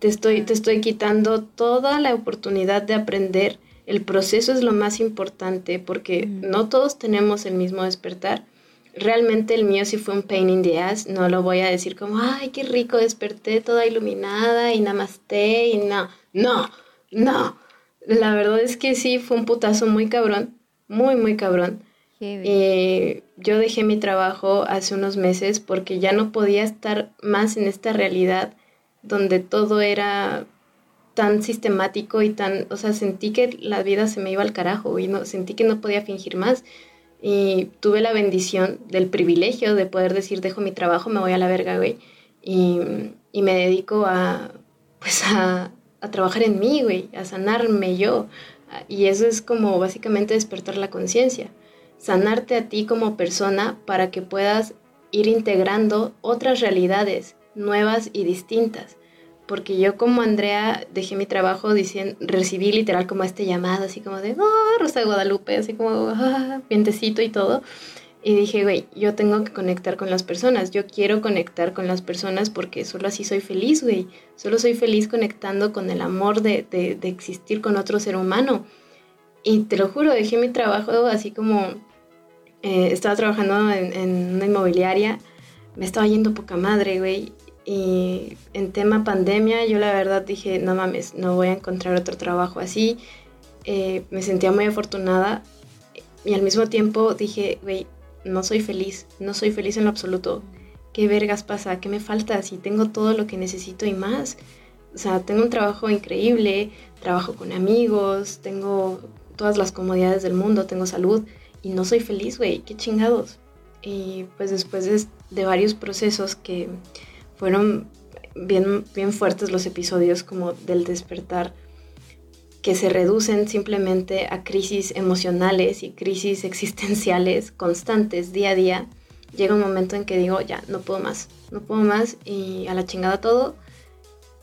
Te estoy, te estoy quitando toda la oportunidad de aprender. El proceso es lo más importante porque no todos tenemos el mismo despertar. Realmente el mío sí fue un pain in the ass. No lo voy a decir como, ay, qué rico, desperté toda iluminada y namaste y no. No, no. La verdad es que sí fue un putazo muy cabrón, muy, muy cabrón. Eh, yo dejé mi trabajo hace unos meses porque ya no podía estar más en esta realidad donde todo era tan sistemático y tan, o sea, sentí que la vida se me iba al carajo y no, sentí que no podía fingir más. Y tuve la bendición del privilegio de poder decir, dejo mi trabajo, me voy a la verga, güey. Y, y me dedico a, pues a, a trabajar en mí, güey, a sanarme yo. Y eso es como básicamente despertar la conciencia sanarte a ti como persona para que puedas ir integrando otras realidades nuevas y distintas. Porque yo como Andrea dejé mi trabajo, diciendo, recibí literal como este llamado, así como de, oh, Rosa de Guadalupe, así como, ah, vientecito y todo. Y dije, güey, yo tengo que conectar con las personas, yo quiero conectar con las personas porque solo así soy feliz, güey. Solo soy feliz conectando con el amor de, de, de existir con otro ser humano. Y te lo juro, dejé mi trabajo así como eh, estaba trabajando en, una inmobiliaria, me estaba yendo poca madre, güey. Y en tema pandemia, yo la verdad dije, no mames, no voy a encontrar otro trabajo así. Eh, me sentía muy afortunada y al mismo tiempo dije, güey, no soy feliz, no soy feliz en lo absoluto. ¿Qué vergas pasa? ¿Qué me falta? Si tengo todo lo que necesito y más. O sea, tengo un trabajo increíble, trabajo con amigos, tengo todas las comodidades del mundo, tengo salud y no soy feliz, güey, qué chingados. Y pues después de, varios procesos que fueron bien, bien fuertes los episodios como del despertar, que se reducen simplemente a crisis emocionales y crisis existenciales constantes día a día, llega un momento en que digo, ya, no puedo más, no puedo más y a la chingada todo.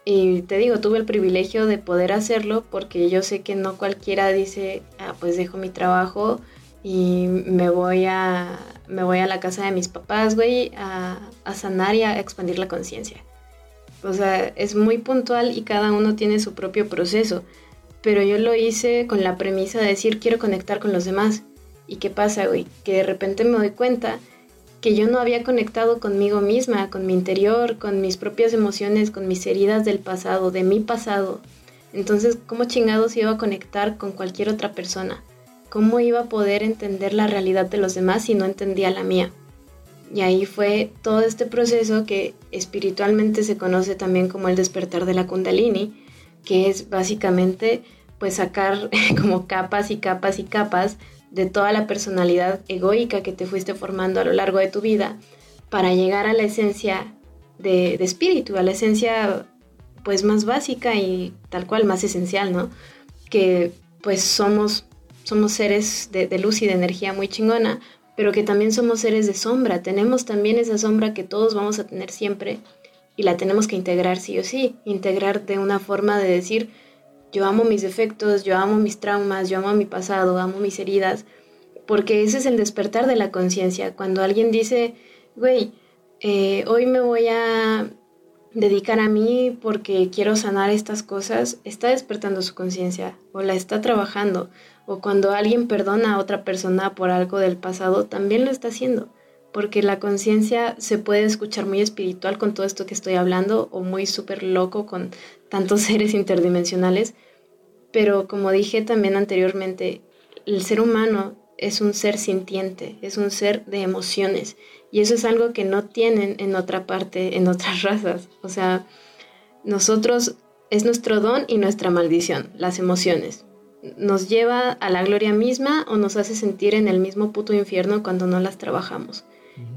Y te digo, tuve el privilegio de poder hacerlo porque yo sé que no cualquiera dice, ah, pues dejo mi trabajo, y me voy a, me voy a la casa de mis papás, güey, a, a sanar y a expandir la conciencia. O sea, es muy puntual y cada uno tiene su propio proceso. Pero yo lo hice con la premisa de decir quiero conectar con los demás. ¿Y qué pasa, güey? Que de repente me doy cuenta que yo no había conectado conmigo misma, con mi interior, con mis propias emociones, con mis heridas del pasado, de mi pasado. Entonces, ¿cómo chingados iba a conectar con cualquier otra persona? ¿Cómo iba a poder entender la realidad de los demás si no entendía la mía? Y ahí fue todo este proceso que espiritualmente se conoce también como el despertar de la kundalini, que es básicamente pues sacar como capas y capas y capas de toda la personalidad egoica que te fuiste formando a lo largo de tu vida para llegar a la esencia de, espíritu, a la esencia pues más básica y tal cual más esencial, ¿no? Que pues somos, somos seres de, luz y de energía muy chingona, pero que también somos seres de sombra, tenemos también esa sombra que todos vamos a tener siempre y la tenemos que integrar sí o sí, integrar de una forma de decir, yo amo mis defectos, yo amo mis traumas, yo amo mi pasado, amo mis heridas, porque ese es el despertar de la conciencia. Cuando alguien dice, güey, eh, hoy me voy a dedicar a mí porque quiero sanar estas cosas, está despertando su conciencia o la está trabajando. O cuando alguien perdona a otra persona por algo del pasado, también lo está haciendo. Porque la conciencia se puede escuchar muy espiritual con todo esto que estoy hablando o muy súper loco con tantos seres interdimensionales, pero como dije también anteriormente, el ser humano es un ser sintiente, es un ser de emociones y eso es algo que no tienen en otra parte, en otras razas. O sea, nosotros es nuestro don y nuestra maldición, las emociones. Nos lleva a la gloria misma o nos hace sentir en el mismo puto infierno cuando no las trabajamos.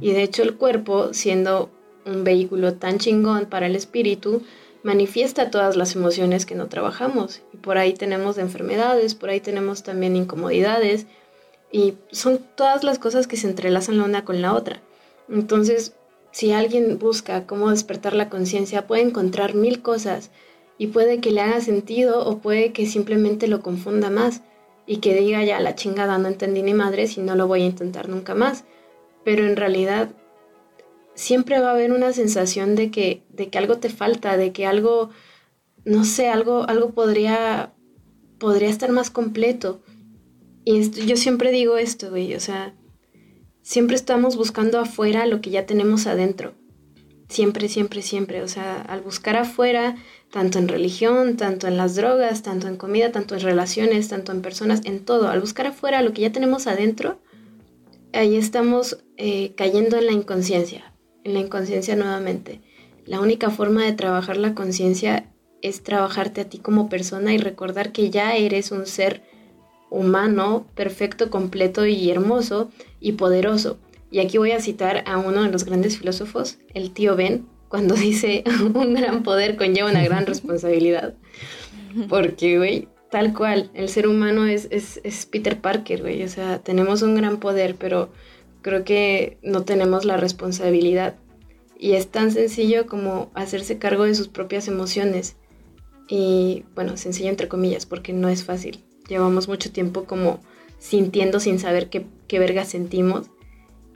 Y de hecho el cuerpo, siendo un vehículo tan chingón para el espíritu, manifiesta todas las emociones que no trabajamos. Y por ahí tenemos enfermedades, por ahí tenemos también incomodidades. Y son todas las cosas que se entrelazan la una con la otra. Entonces, si alguien busca cómo despertar la conciencia, puede encontrar mil cosas y puede que le haga sentido o puede que simplemente lo confunda más y que diga ya la chingada no entendí ni madre si no lo voy a intentar nunca más. Pero en realidad siempre va a haber una sensación de que, de que algo te falta, de que algo, no sé, algo, algo podría, podría estar más completo. Y yo siempre digo esto, güey, o sea, siempre estamos buscando afuera lo que ya tenemos adentro. Siempre, siempre, siempre. O sea, al buscar afuera, tanto en religión, tanto en las drogas, tanto en comida, tanto en relaciones, tanto en personas, en todo, al buscar afuera lo que ya tenemos adentro, ahí estamos eh, cayendo en la inconsciencia en la inconsciencia nuevamente. La única forma de trabajar la conciencia es trabajarte a ti como persona y recordar que ya eres un ser humano, perfecto, completo y hermoso y poderoso. Y aquí voy a citar a uno de los grandes filósofos, el tío Ben, cuando dice un gran poder conlleva una gran responsabilidad. Porque, güey, tal cual, el ser humano es, es, es Peter Parker, güey. O sea, tenemos un gran poder, pero creo que no tenemos la responsabilidad. Y es tan sencillo como hacerse cargo de sus propias emociones. Y bueno, sencillo entre comillas, porque no es fácil. Llevamos mucho tiempo como sintiendo sin saber qué, qué verga sentimos.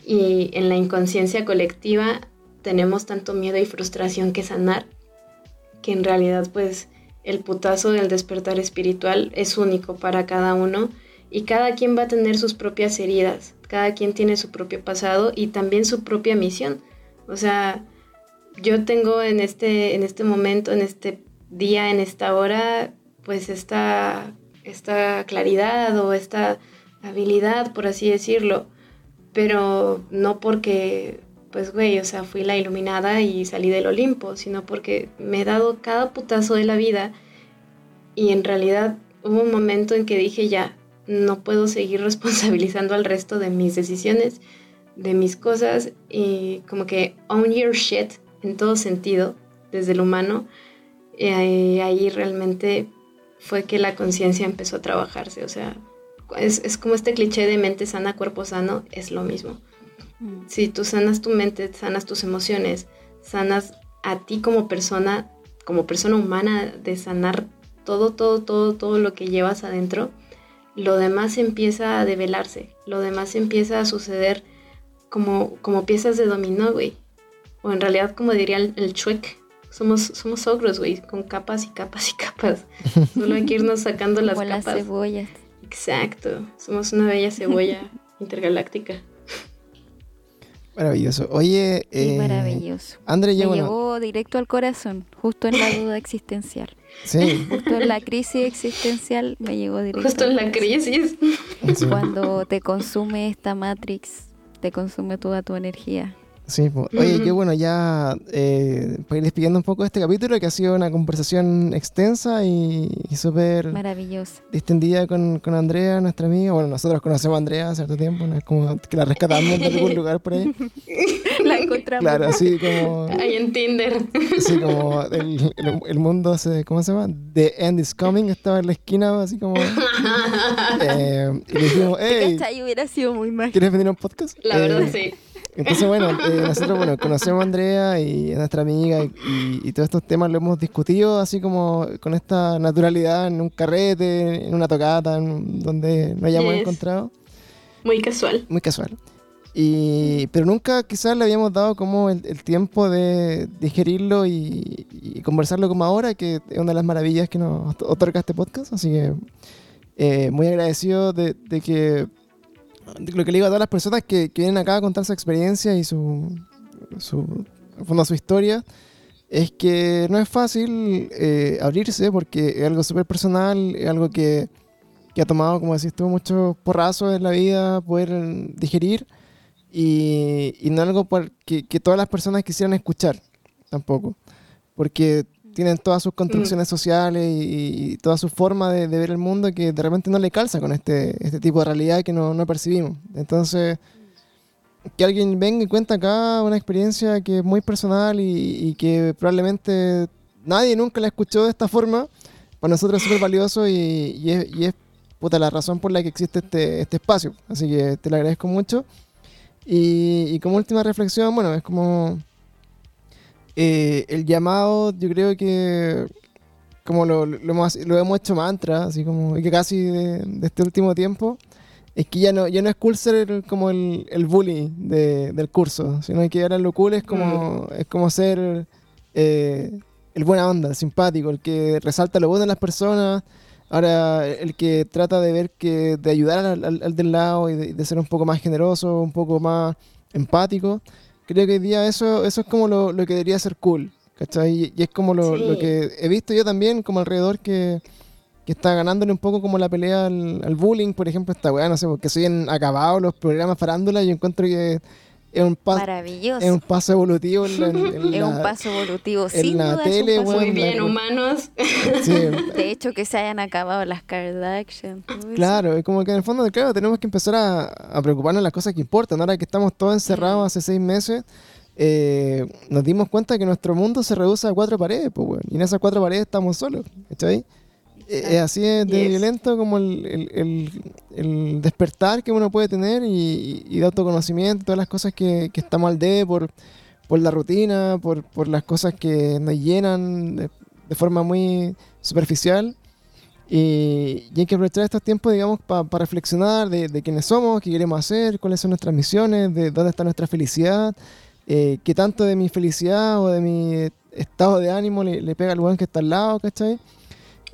Y en la inconsciencia colectiva tenemos tanto miedo y frustración que sanar, que en realidad pues el putazo del despertar espiritual es único para cada uno y cada quien va a tener sus propias heridas, cada quien tiene su propio pasado y también su propia misión. O sea, yo tengo en este, en este momento, en este día, en esta hora, pues esta, esta claridad o esta habilidad, por así decirlo, pero no porque, pues güey, o sea, fui la iluminada y salí del Olimpo, sino porque me he dado cada putazo de la vida y en realidad hubo un momento en que dije ya, no puedo seguir responsabilizando al resto de mis decisiones, de mis cosas y como que own your shit en todo sentido, desde el humano. Y ahí, realmente fue que la conciencia empezó a trabajarse. O sea, es, como este cliché de mente sana, cuerpo sano, es lo mismo. Mm. Si tú sanas tu mente, sanas tus emociones, sanas a ti como persona, como persona humana, de sanar todo, todo, todo, todo lo que llevas adentro, lo demás empieza a develarse, lo demás empieza a suceder como, como piezas de dominó, güey. O en realidad, como diría el, el chuec, somos, somos ogros, güey, con capas y capas y capas. Solo hay que irnos sacando las como capas. Las cebollas. Exacto, somos una bella cebolla intergaláctica. Maravilloso. Oye, Sí, eh, maravilloso. André, ya Me bueno, llegó directo al corazón, justo en la duda existencial. sí, Justo en la crisis existencial me llegó directo. Justo en la crisis. Cuando te consume esta Matrix, te consume toda tu energía. Sí, po. Oye, qué bueno, ya eh, para ir despidiendo un poco este capítulo, que ha sido una conversación extensa y, y súper Maravilloso. distendida con, con Andrea, nuestra amiga. Bueno, nosotros conocemos a Andrea hace cierto tiempo, no es como que la rescatamos de algún lugar por ahí. La encontramos. Claro, así como, Ahí en Tinder. así como el, el- el mundo se, ¿cómo se llama? The End is Coming, estaba en la esquina, así como... eh, y le dijimos, hey. Hubiera sido muy mágico. ¿quieres venir a un podcast? La verdad, Eh, sí. Entonces, bueno, eh, nosotros, bueno, conocemos a Andrea y a nuestra amiga y, y- y todos estos temas lo hemos discutido así como con esta naturalidad en un carrete, en una tocata, en donde nos hayamos Yes. encontrado. Muy casual. Muy casual. Y, pero nunca quizás le habíamos dado como el, el tiempo de digerirlo y, y conversarlo como ahora, que es una de las maravillas que nos otorga este podcast. Así que eh, muy agradecido de, de que lo que le digo a todas las personas que, que vienen acá a contar su experiencia y su, su, fondo, su historia, es que no es fácil eh, abrirse porque es algo súper personal, es algo que, que ha tomado, como decís tú, muchos porrazos en la vida poder digerir y, y no algo por- que, que todas las personas quisieran escuchar tampoco, porque tienen todas sus construcciones sociales y, y toda su forma de, de ver el mundo que de repente no le calza con este, este tipo de realidad que no, no percibimos. Entonces, que alguien venga y cuenta acá una experiencia que es muy personal y, y que probablemente nadie nunca la escuchó de esta forma, para nosotros es súper valioso y, y es, y es puta, la razón por la que existe este, este espacio. Así que te lo agradezco mucho. Y como última reflexión, bueno, es como eh, el llamado, yo creo que como lo, lo hemos, lo hemos hecho mantra, así como que casi de, de este último tiempo, es que ya no, ya no es cool ser el- como el, el bully de- del curso, sino que ahora lo cool es como, es como ser eh, el buena onda, el simpático, el que resalta lo bueno de las personas, ahora el que trata de ver que, de ayudar al, al- al del lado y de, de ser un poco más generoso, un poco más empático. Creo que hoy día eso, eso es como lo, lo que debería ser cool, ¿cachai? Y, y es como lo, lo que he visto yo también como alrededor que, que está ganándole un poco como la pelea al, al bullying, por ejemplo, esta weá, no sé, porque soy en acabados los programas farándula y yo encuentro que es un, pa- Maravilloso. es un paso evolutivo en la, en- en Es un la- paso evolutivo. en Sin la duda es un tele, paso bueno, Muy la- bien, humanos. sí, De hecho, que se hayan acabado las Kardashian. Claro, es como que en el fondo, claro, tenemos que empezar a, a preocuparnos de las cosas que importan. Ahora que estamos todos encerrados hace seis meses, eh, nos dimos cuenta que nuestro mundo se reduce a cuatro paredes, pues, weón. Y en esas cuatro paredes estamos solos, ¿cachai? Eh, Es así de, de Yes. violento como el, el- el- el despertar que uno puede tener y, y de autoconocimiento, todas las cosas que, que estamos al debe por, por la rutina, por, por las cosas que nos llenan de, de forma muy superficial. Y, y hay que aprovechar estos tiempos, digamos, para reflexionar de, de quiénes somos, qué queremos hacer, cuáles son nuestras misiones, de dónde está nuestra felicidad, eh, qué tanto de mi felicidad o de mi estado de ánimo le, le pega al weón que está al lado, ¿cachai?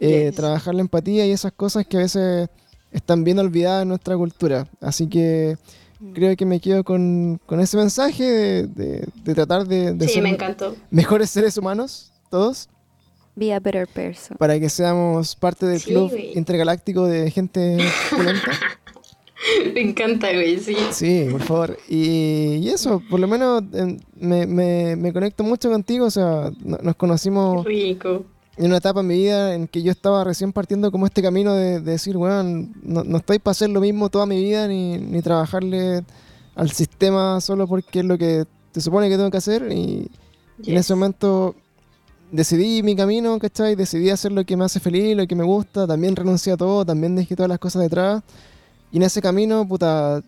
Eh, Yes. Trabajar la empatía y esas cosas que a veces están bien olvidadas en nuestra cultura. Así que creo que me quedo con, con ese mensaje de, de- de tratar de, de Sí, ser me encantó. mejores seres humanos, todos, Be a better person. para que seamos parte del Sí, club intergaláctico de gente. Me encanta, güey, sí. Sí, por favor. Y, y eso, por lo menos em, me, me- me conecto mucho contigo. O sea, no- nos conocimos Rico. En una etapa en mi vida en que yo estaba recién partiendo como este camino de, de decir, weón, no, no estoy para hacer lo mismo toda mi vida ni, ni trabajarle al sistema solo porque es lo que se supone que tengo que hacer. Y, y en Yes. ese momento decidí mi camino, ¿cachai? Decidí hacer lo que me hace feliz, lo que me gusta. También renuncié a todo, también dejé todas las cosas detrás. Y en ese camino, puta,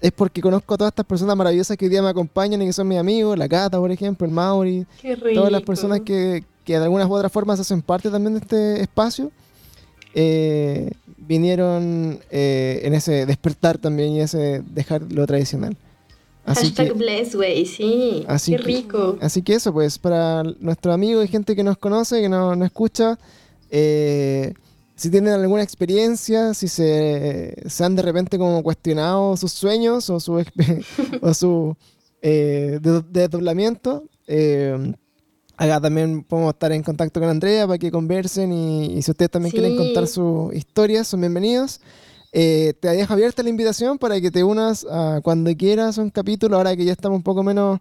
es porque conozco a todas estas personas maravillosas que hoy día me acompañan y que son mis amigos. La Cata, por ejemplo, el Mauri. Qué rico. Todas las personas que, que de algunas u otras formas hacen parte también de este espacio. eh, vinieron eh, en ese despertar también y ese dejar lo tradicional. Así Hashtag que, bless, güey, sí. Así Qué que- rico. Así que eso, pues, para nuestros amigos y gente que nos conoce, que nos, nos escucha, eh, si tienen alguna experiencia, si se, se han de repente como cuestionado sus sueños o su, o su eh, de- desdoblamiento. Acá también podemos estar en contacto con Andrea para que conversen y, y si ustedes también quieren Sí. contar sus historias, son bienvenidos. Eh, te dejo abierta la invitación para que te unas a cuando quieras un capítulo, ahora que ya estamos un poco menos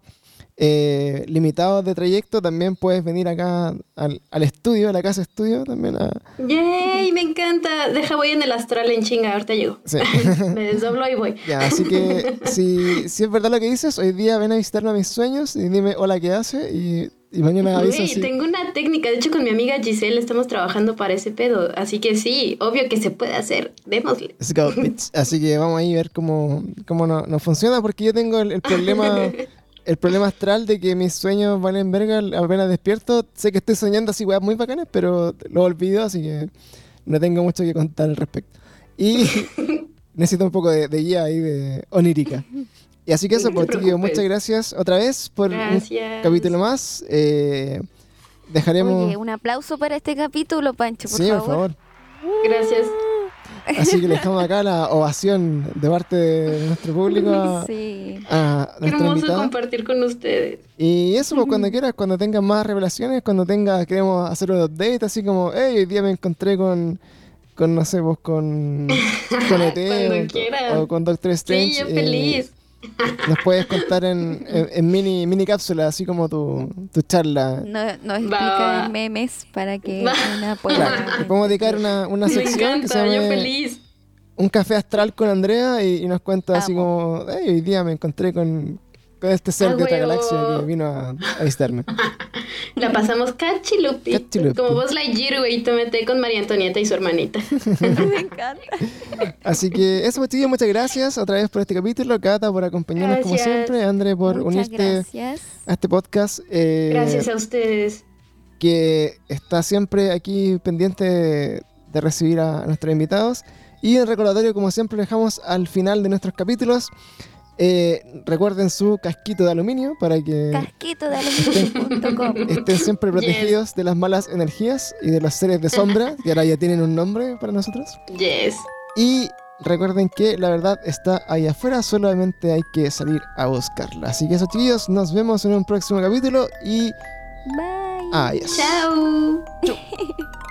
eh, limitados de trayecto, también puedes venir acá al, al estudio, a la casa estudio, también a... ¡Yay! Me encanta. Deja, voy en el astral en chinga. Ahorita llego. Sí. Me desdoblo y voy. Ya, así que si, si es verdad lo que dices, hoy día ven a visitarme a mis sueños y dime hola, ¿qué hace? Y, y mañana si... tengo una técnica. De hecho, con mi amiga Giselle estamos trabajando para ese pedo. Así que sí, obvio que se puede hacer. Démosle. Let's go, bitch. Así que vamos ahí a ver cómo, cómo no, no funciona, porque yo tengo el, el problema el problema astral de que mis sueños valen verga apenas despierto. Sé que estoy soñando así weas muy bacanas, pero lo olvido, así que no tengo mucho que contar al respecto. Y necesito un poco de, de guía ahí de onírica. Y así que eso, te pues preocupes. muchas gracias otra vez por un Gracias. capítulo más. Eh, dejaremos... Oye, un aplauso para este capítulo, Pancho, por sí, favor. por favor. Gracias. Así que le dejamos acá la ovación de parte de nuestro público a, Sí. a Qué hermoso invitada. compartir con ustedes. Y eso, pues, cuando quieras, cuando tengas más revelaciones, cuando tengas, queremos hacer un update, así como, hey, hoy día me encontré con, con no sé, vos, con, con ET Cuando o, quieras. o con Doctor Strange. Sí, yo eh, feliz. Nos puedes contar en, en, en mini, mini cápsula, así como tu, tu charla. No, nos explica en memes para que una pueda. Claro, le podemos dedicar una, una Me sección que se encanta, yo llame feliz. Un café astral con Andrea y, y nos cuenta así como, hey, hoy día me encontré con, con este ser Ah, de otra galaxia que vino a, a visitarme. La pasamos cachilupi. Cachilupi. Como vos Lightyear, güey, tomé con María Antonieta y su hermanita. Me encanta. Así que eso, pues, chicos, muchas gracias otra vez por este capítulo. Cata por acompañarnos como Gracias. siempre. André por Muchas unirte gracias. a este podcast. eh, Gracias a ustedes. Que está siempre aquí pendiente de, de recibir a nuestros invitados. Y el recordatorio, como siempre, lo dejamos al final de nuestros capítulos. Eh, recuerden su casquito de aluminio para que Casquito de aluminio.com. estén siempre protegidos de las malas energías y de los seres de sombra, que ahora ya tienen un nombre para nosotros. Yes. Y recuerden que la verdad está ahí afuera, solamente hay que salir a buscarla. Así que eso, chiquillos, nos vemos en un próximo capítulo y Bye. adiós. Chao.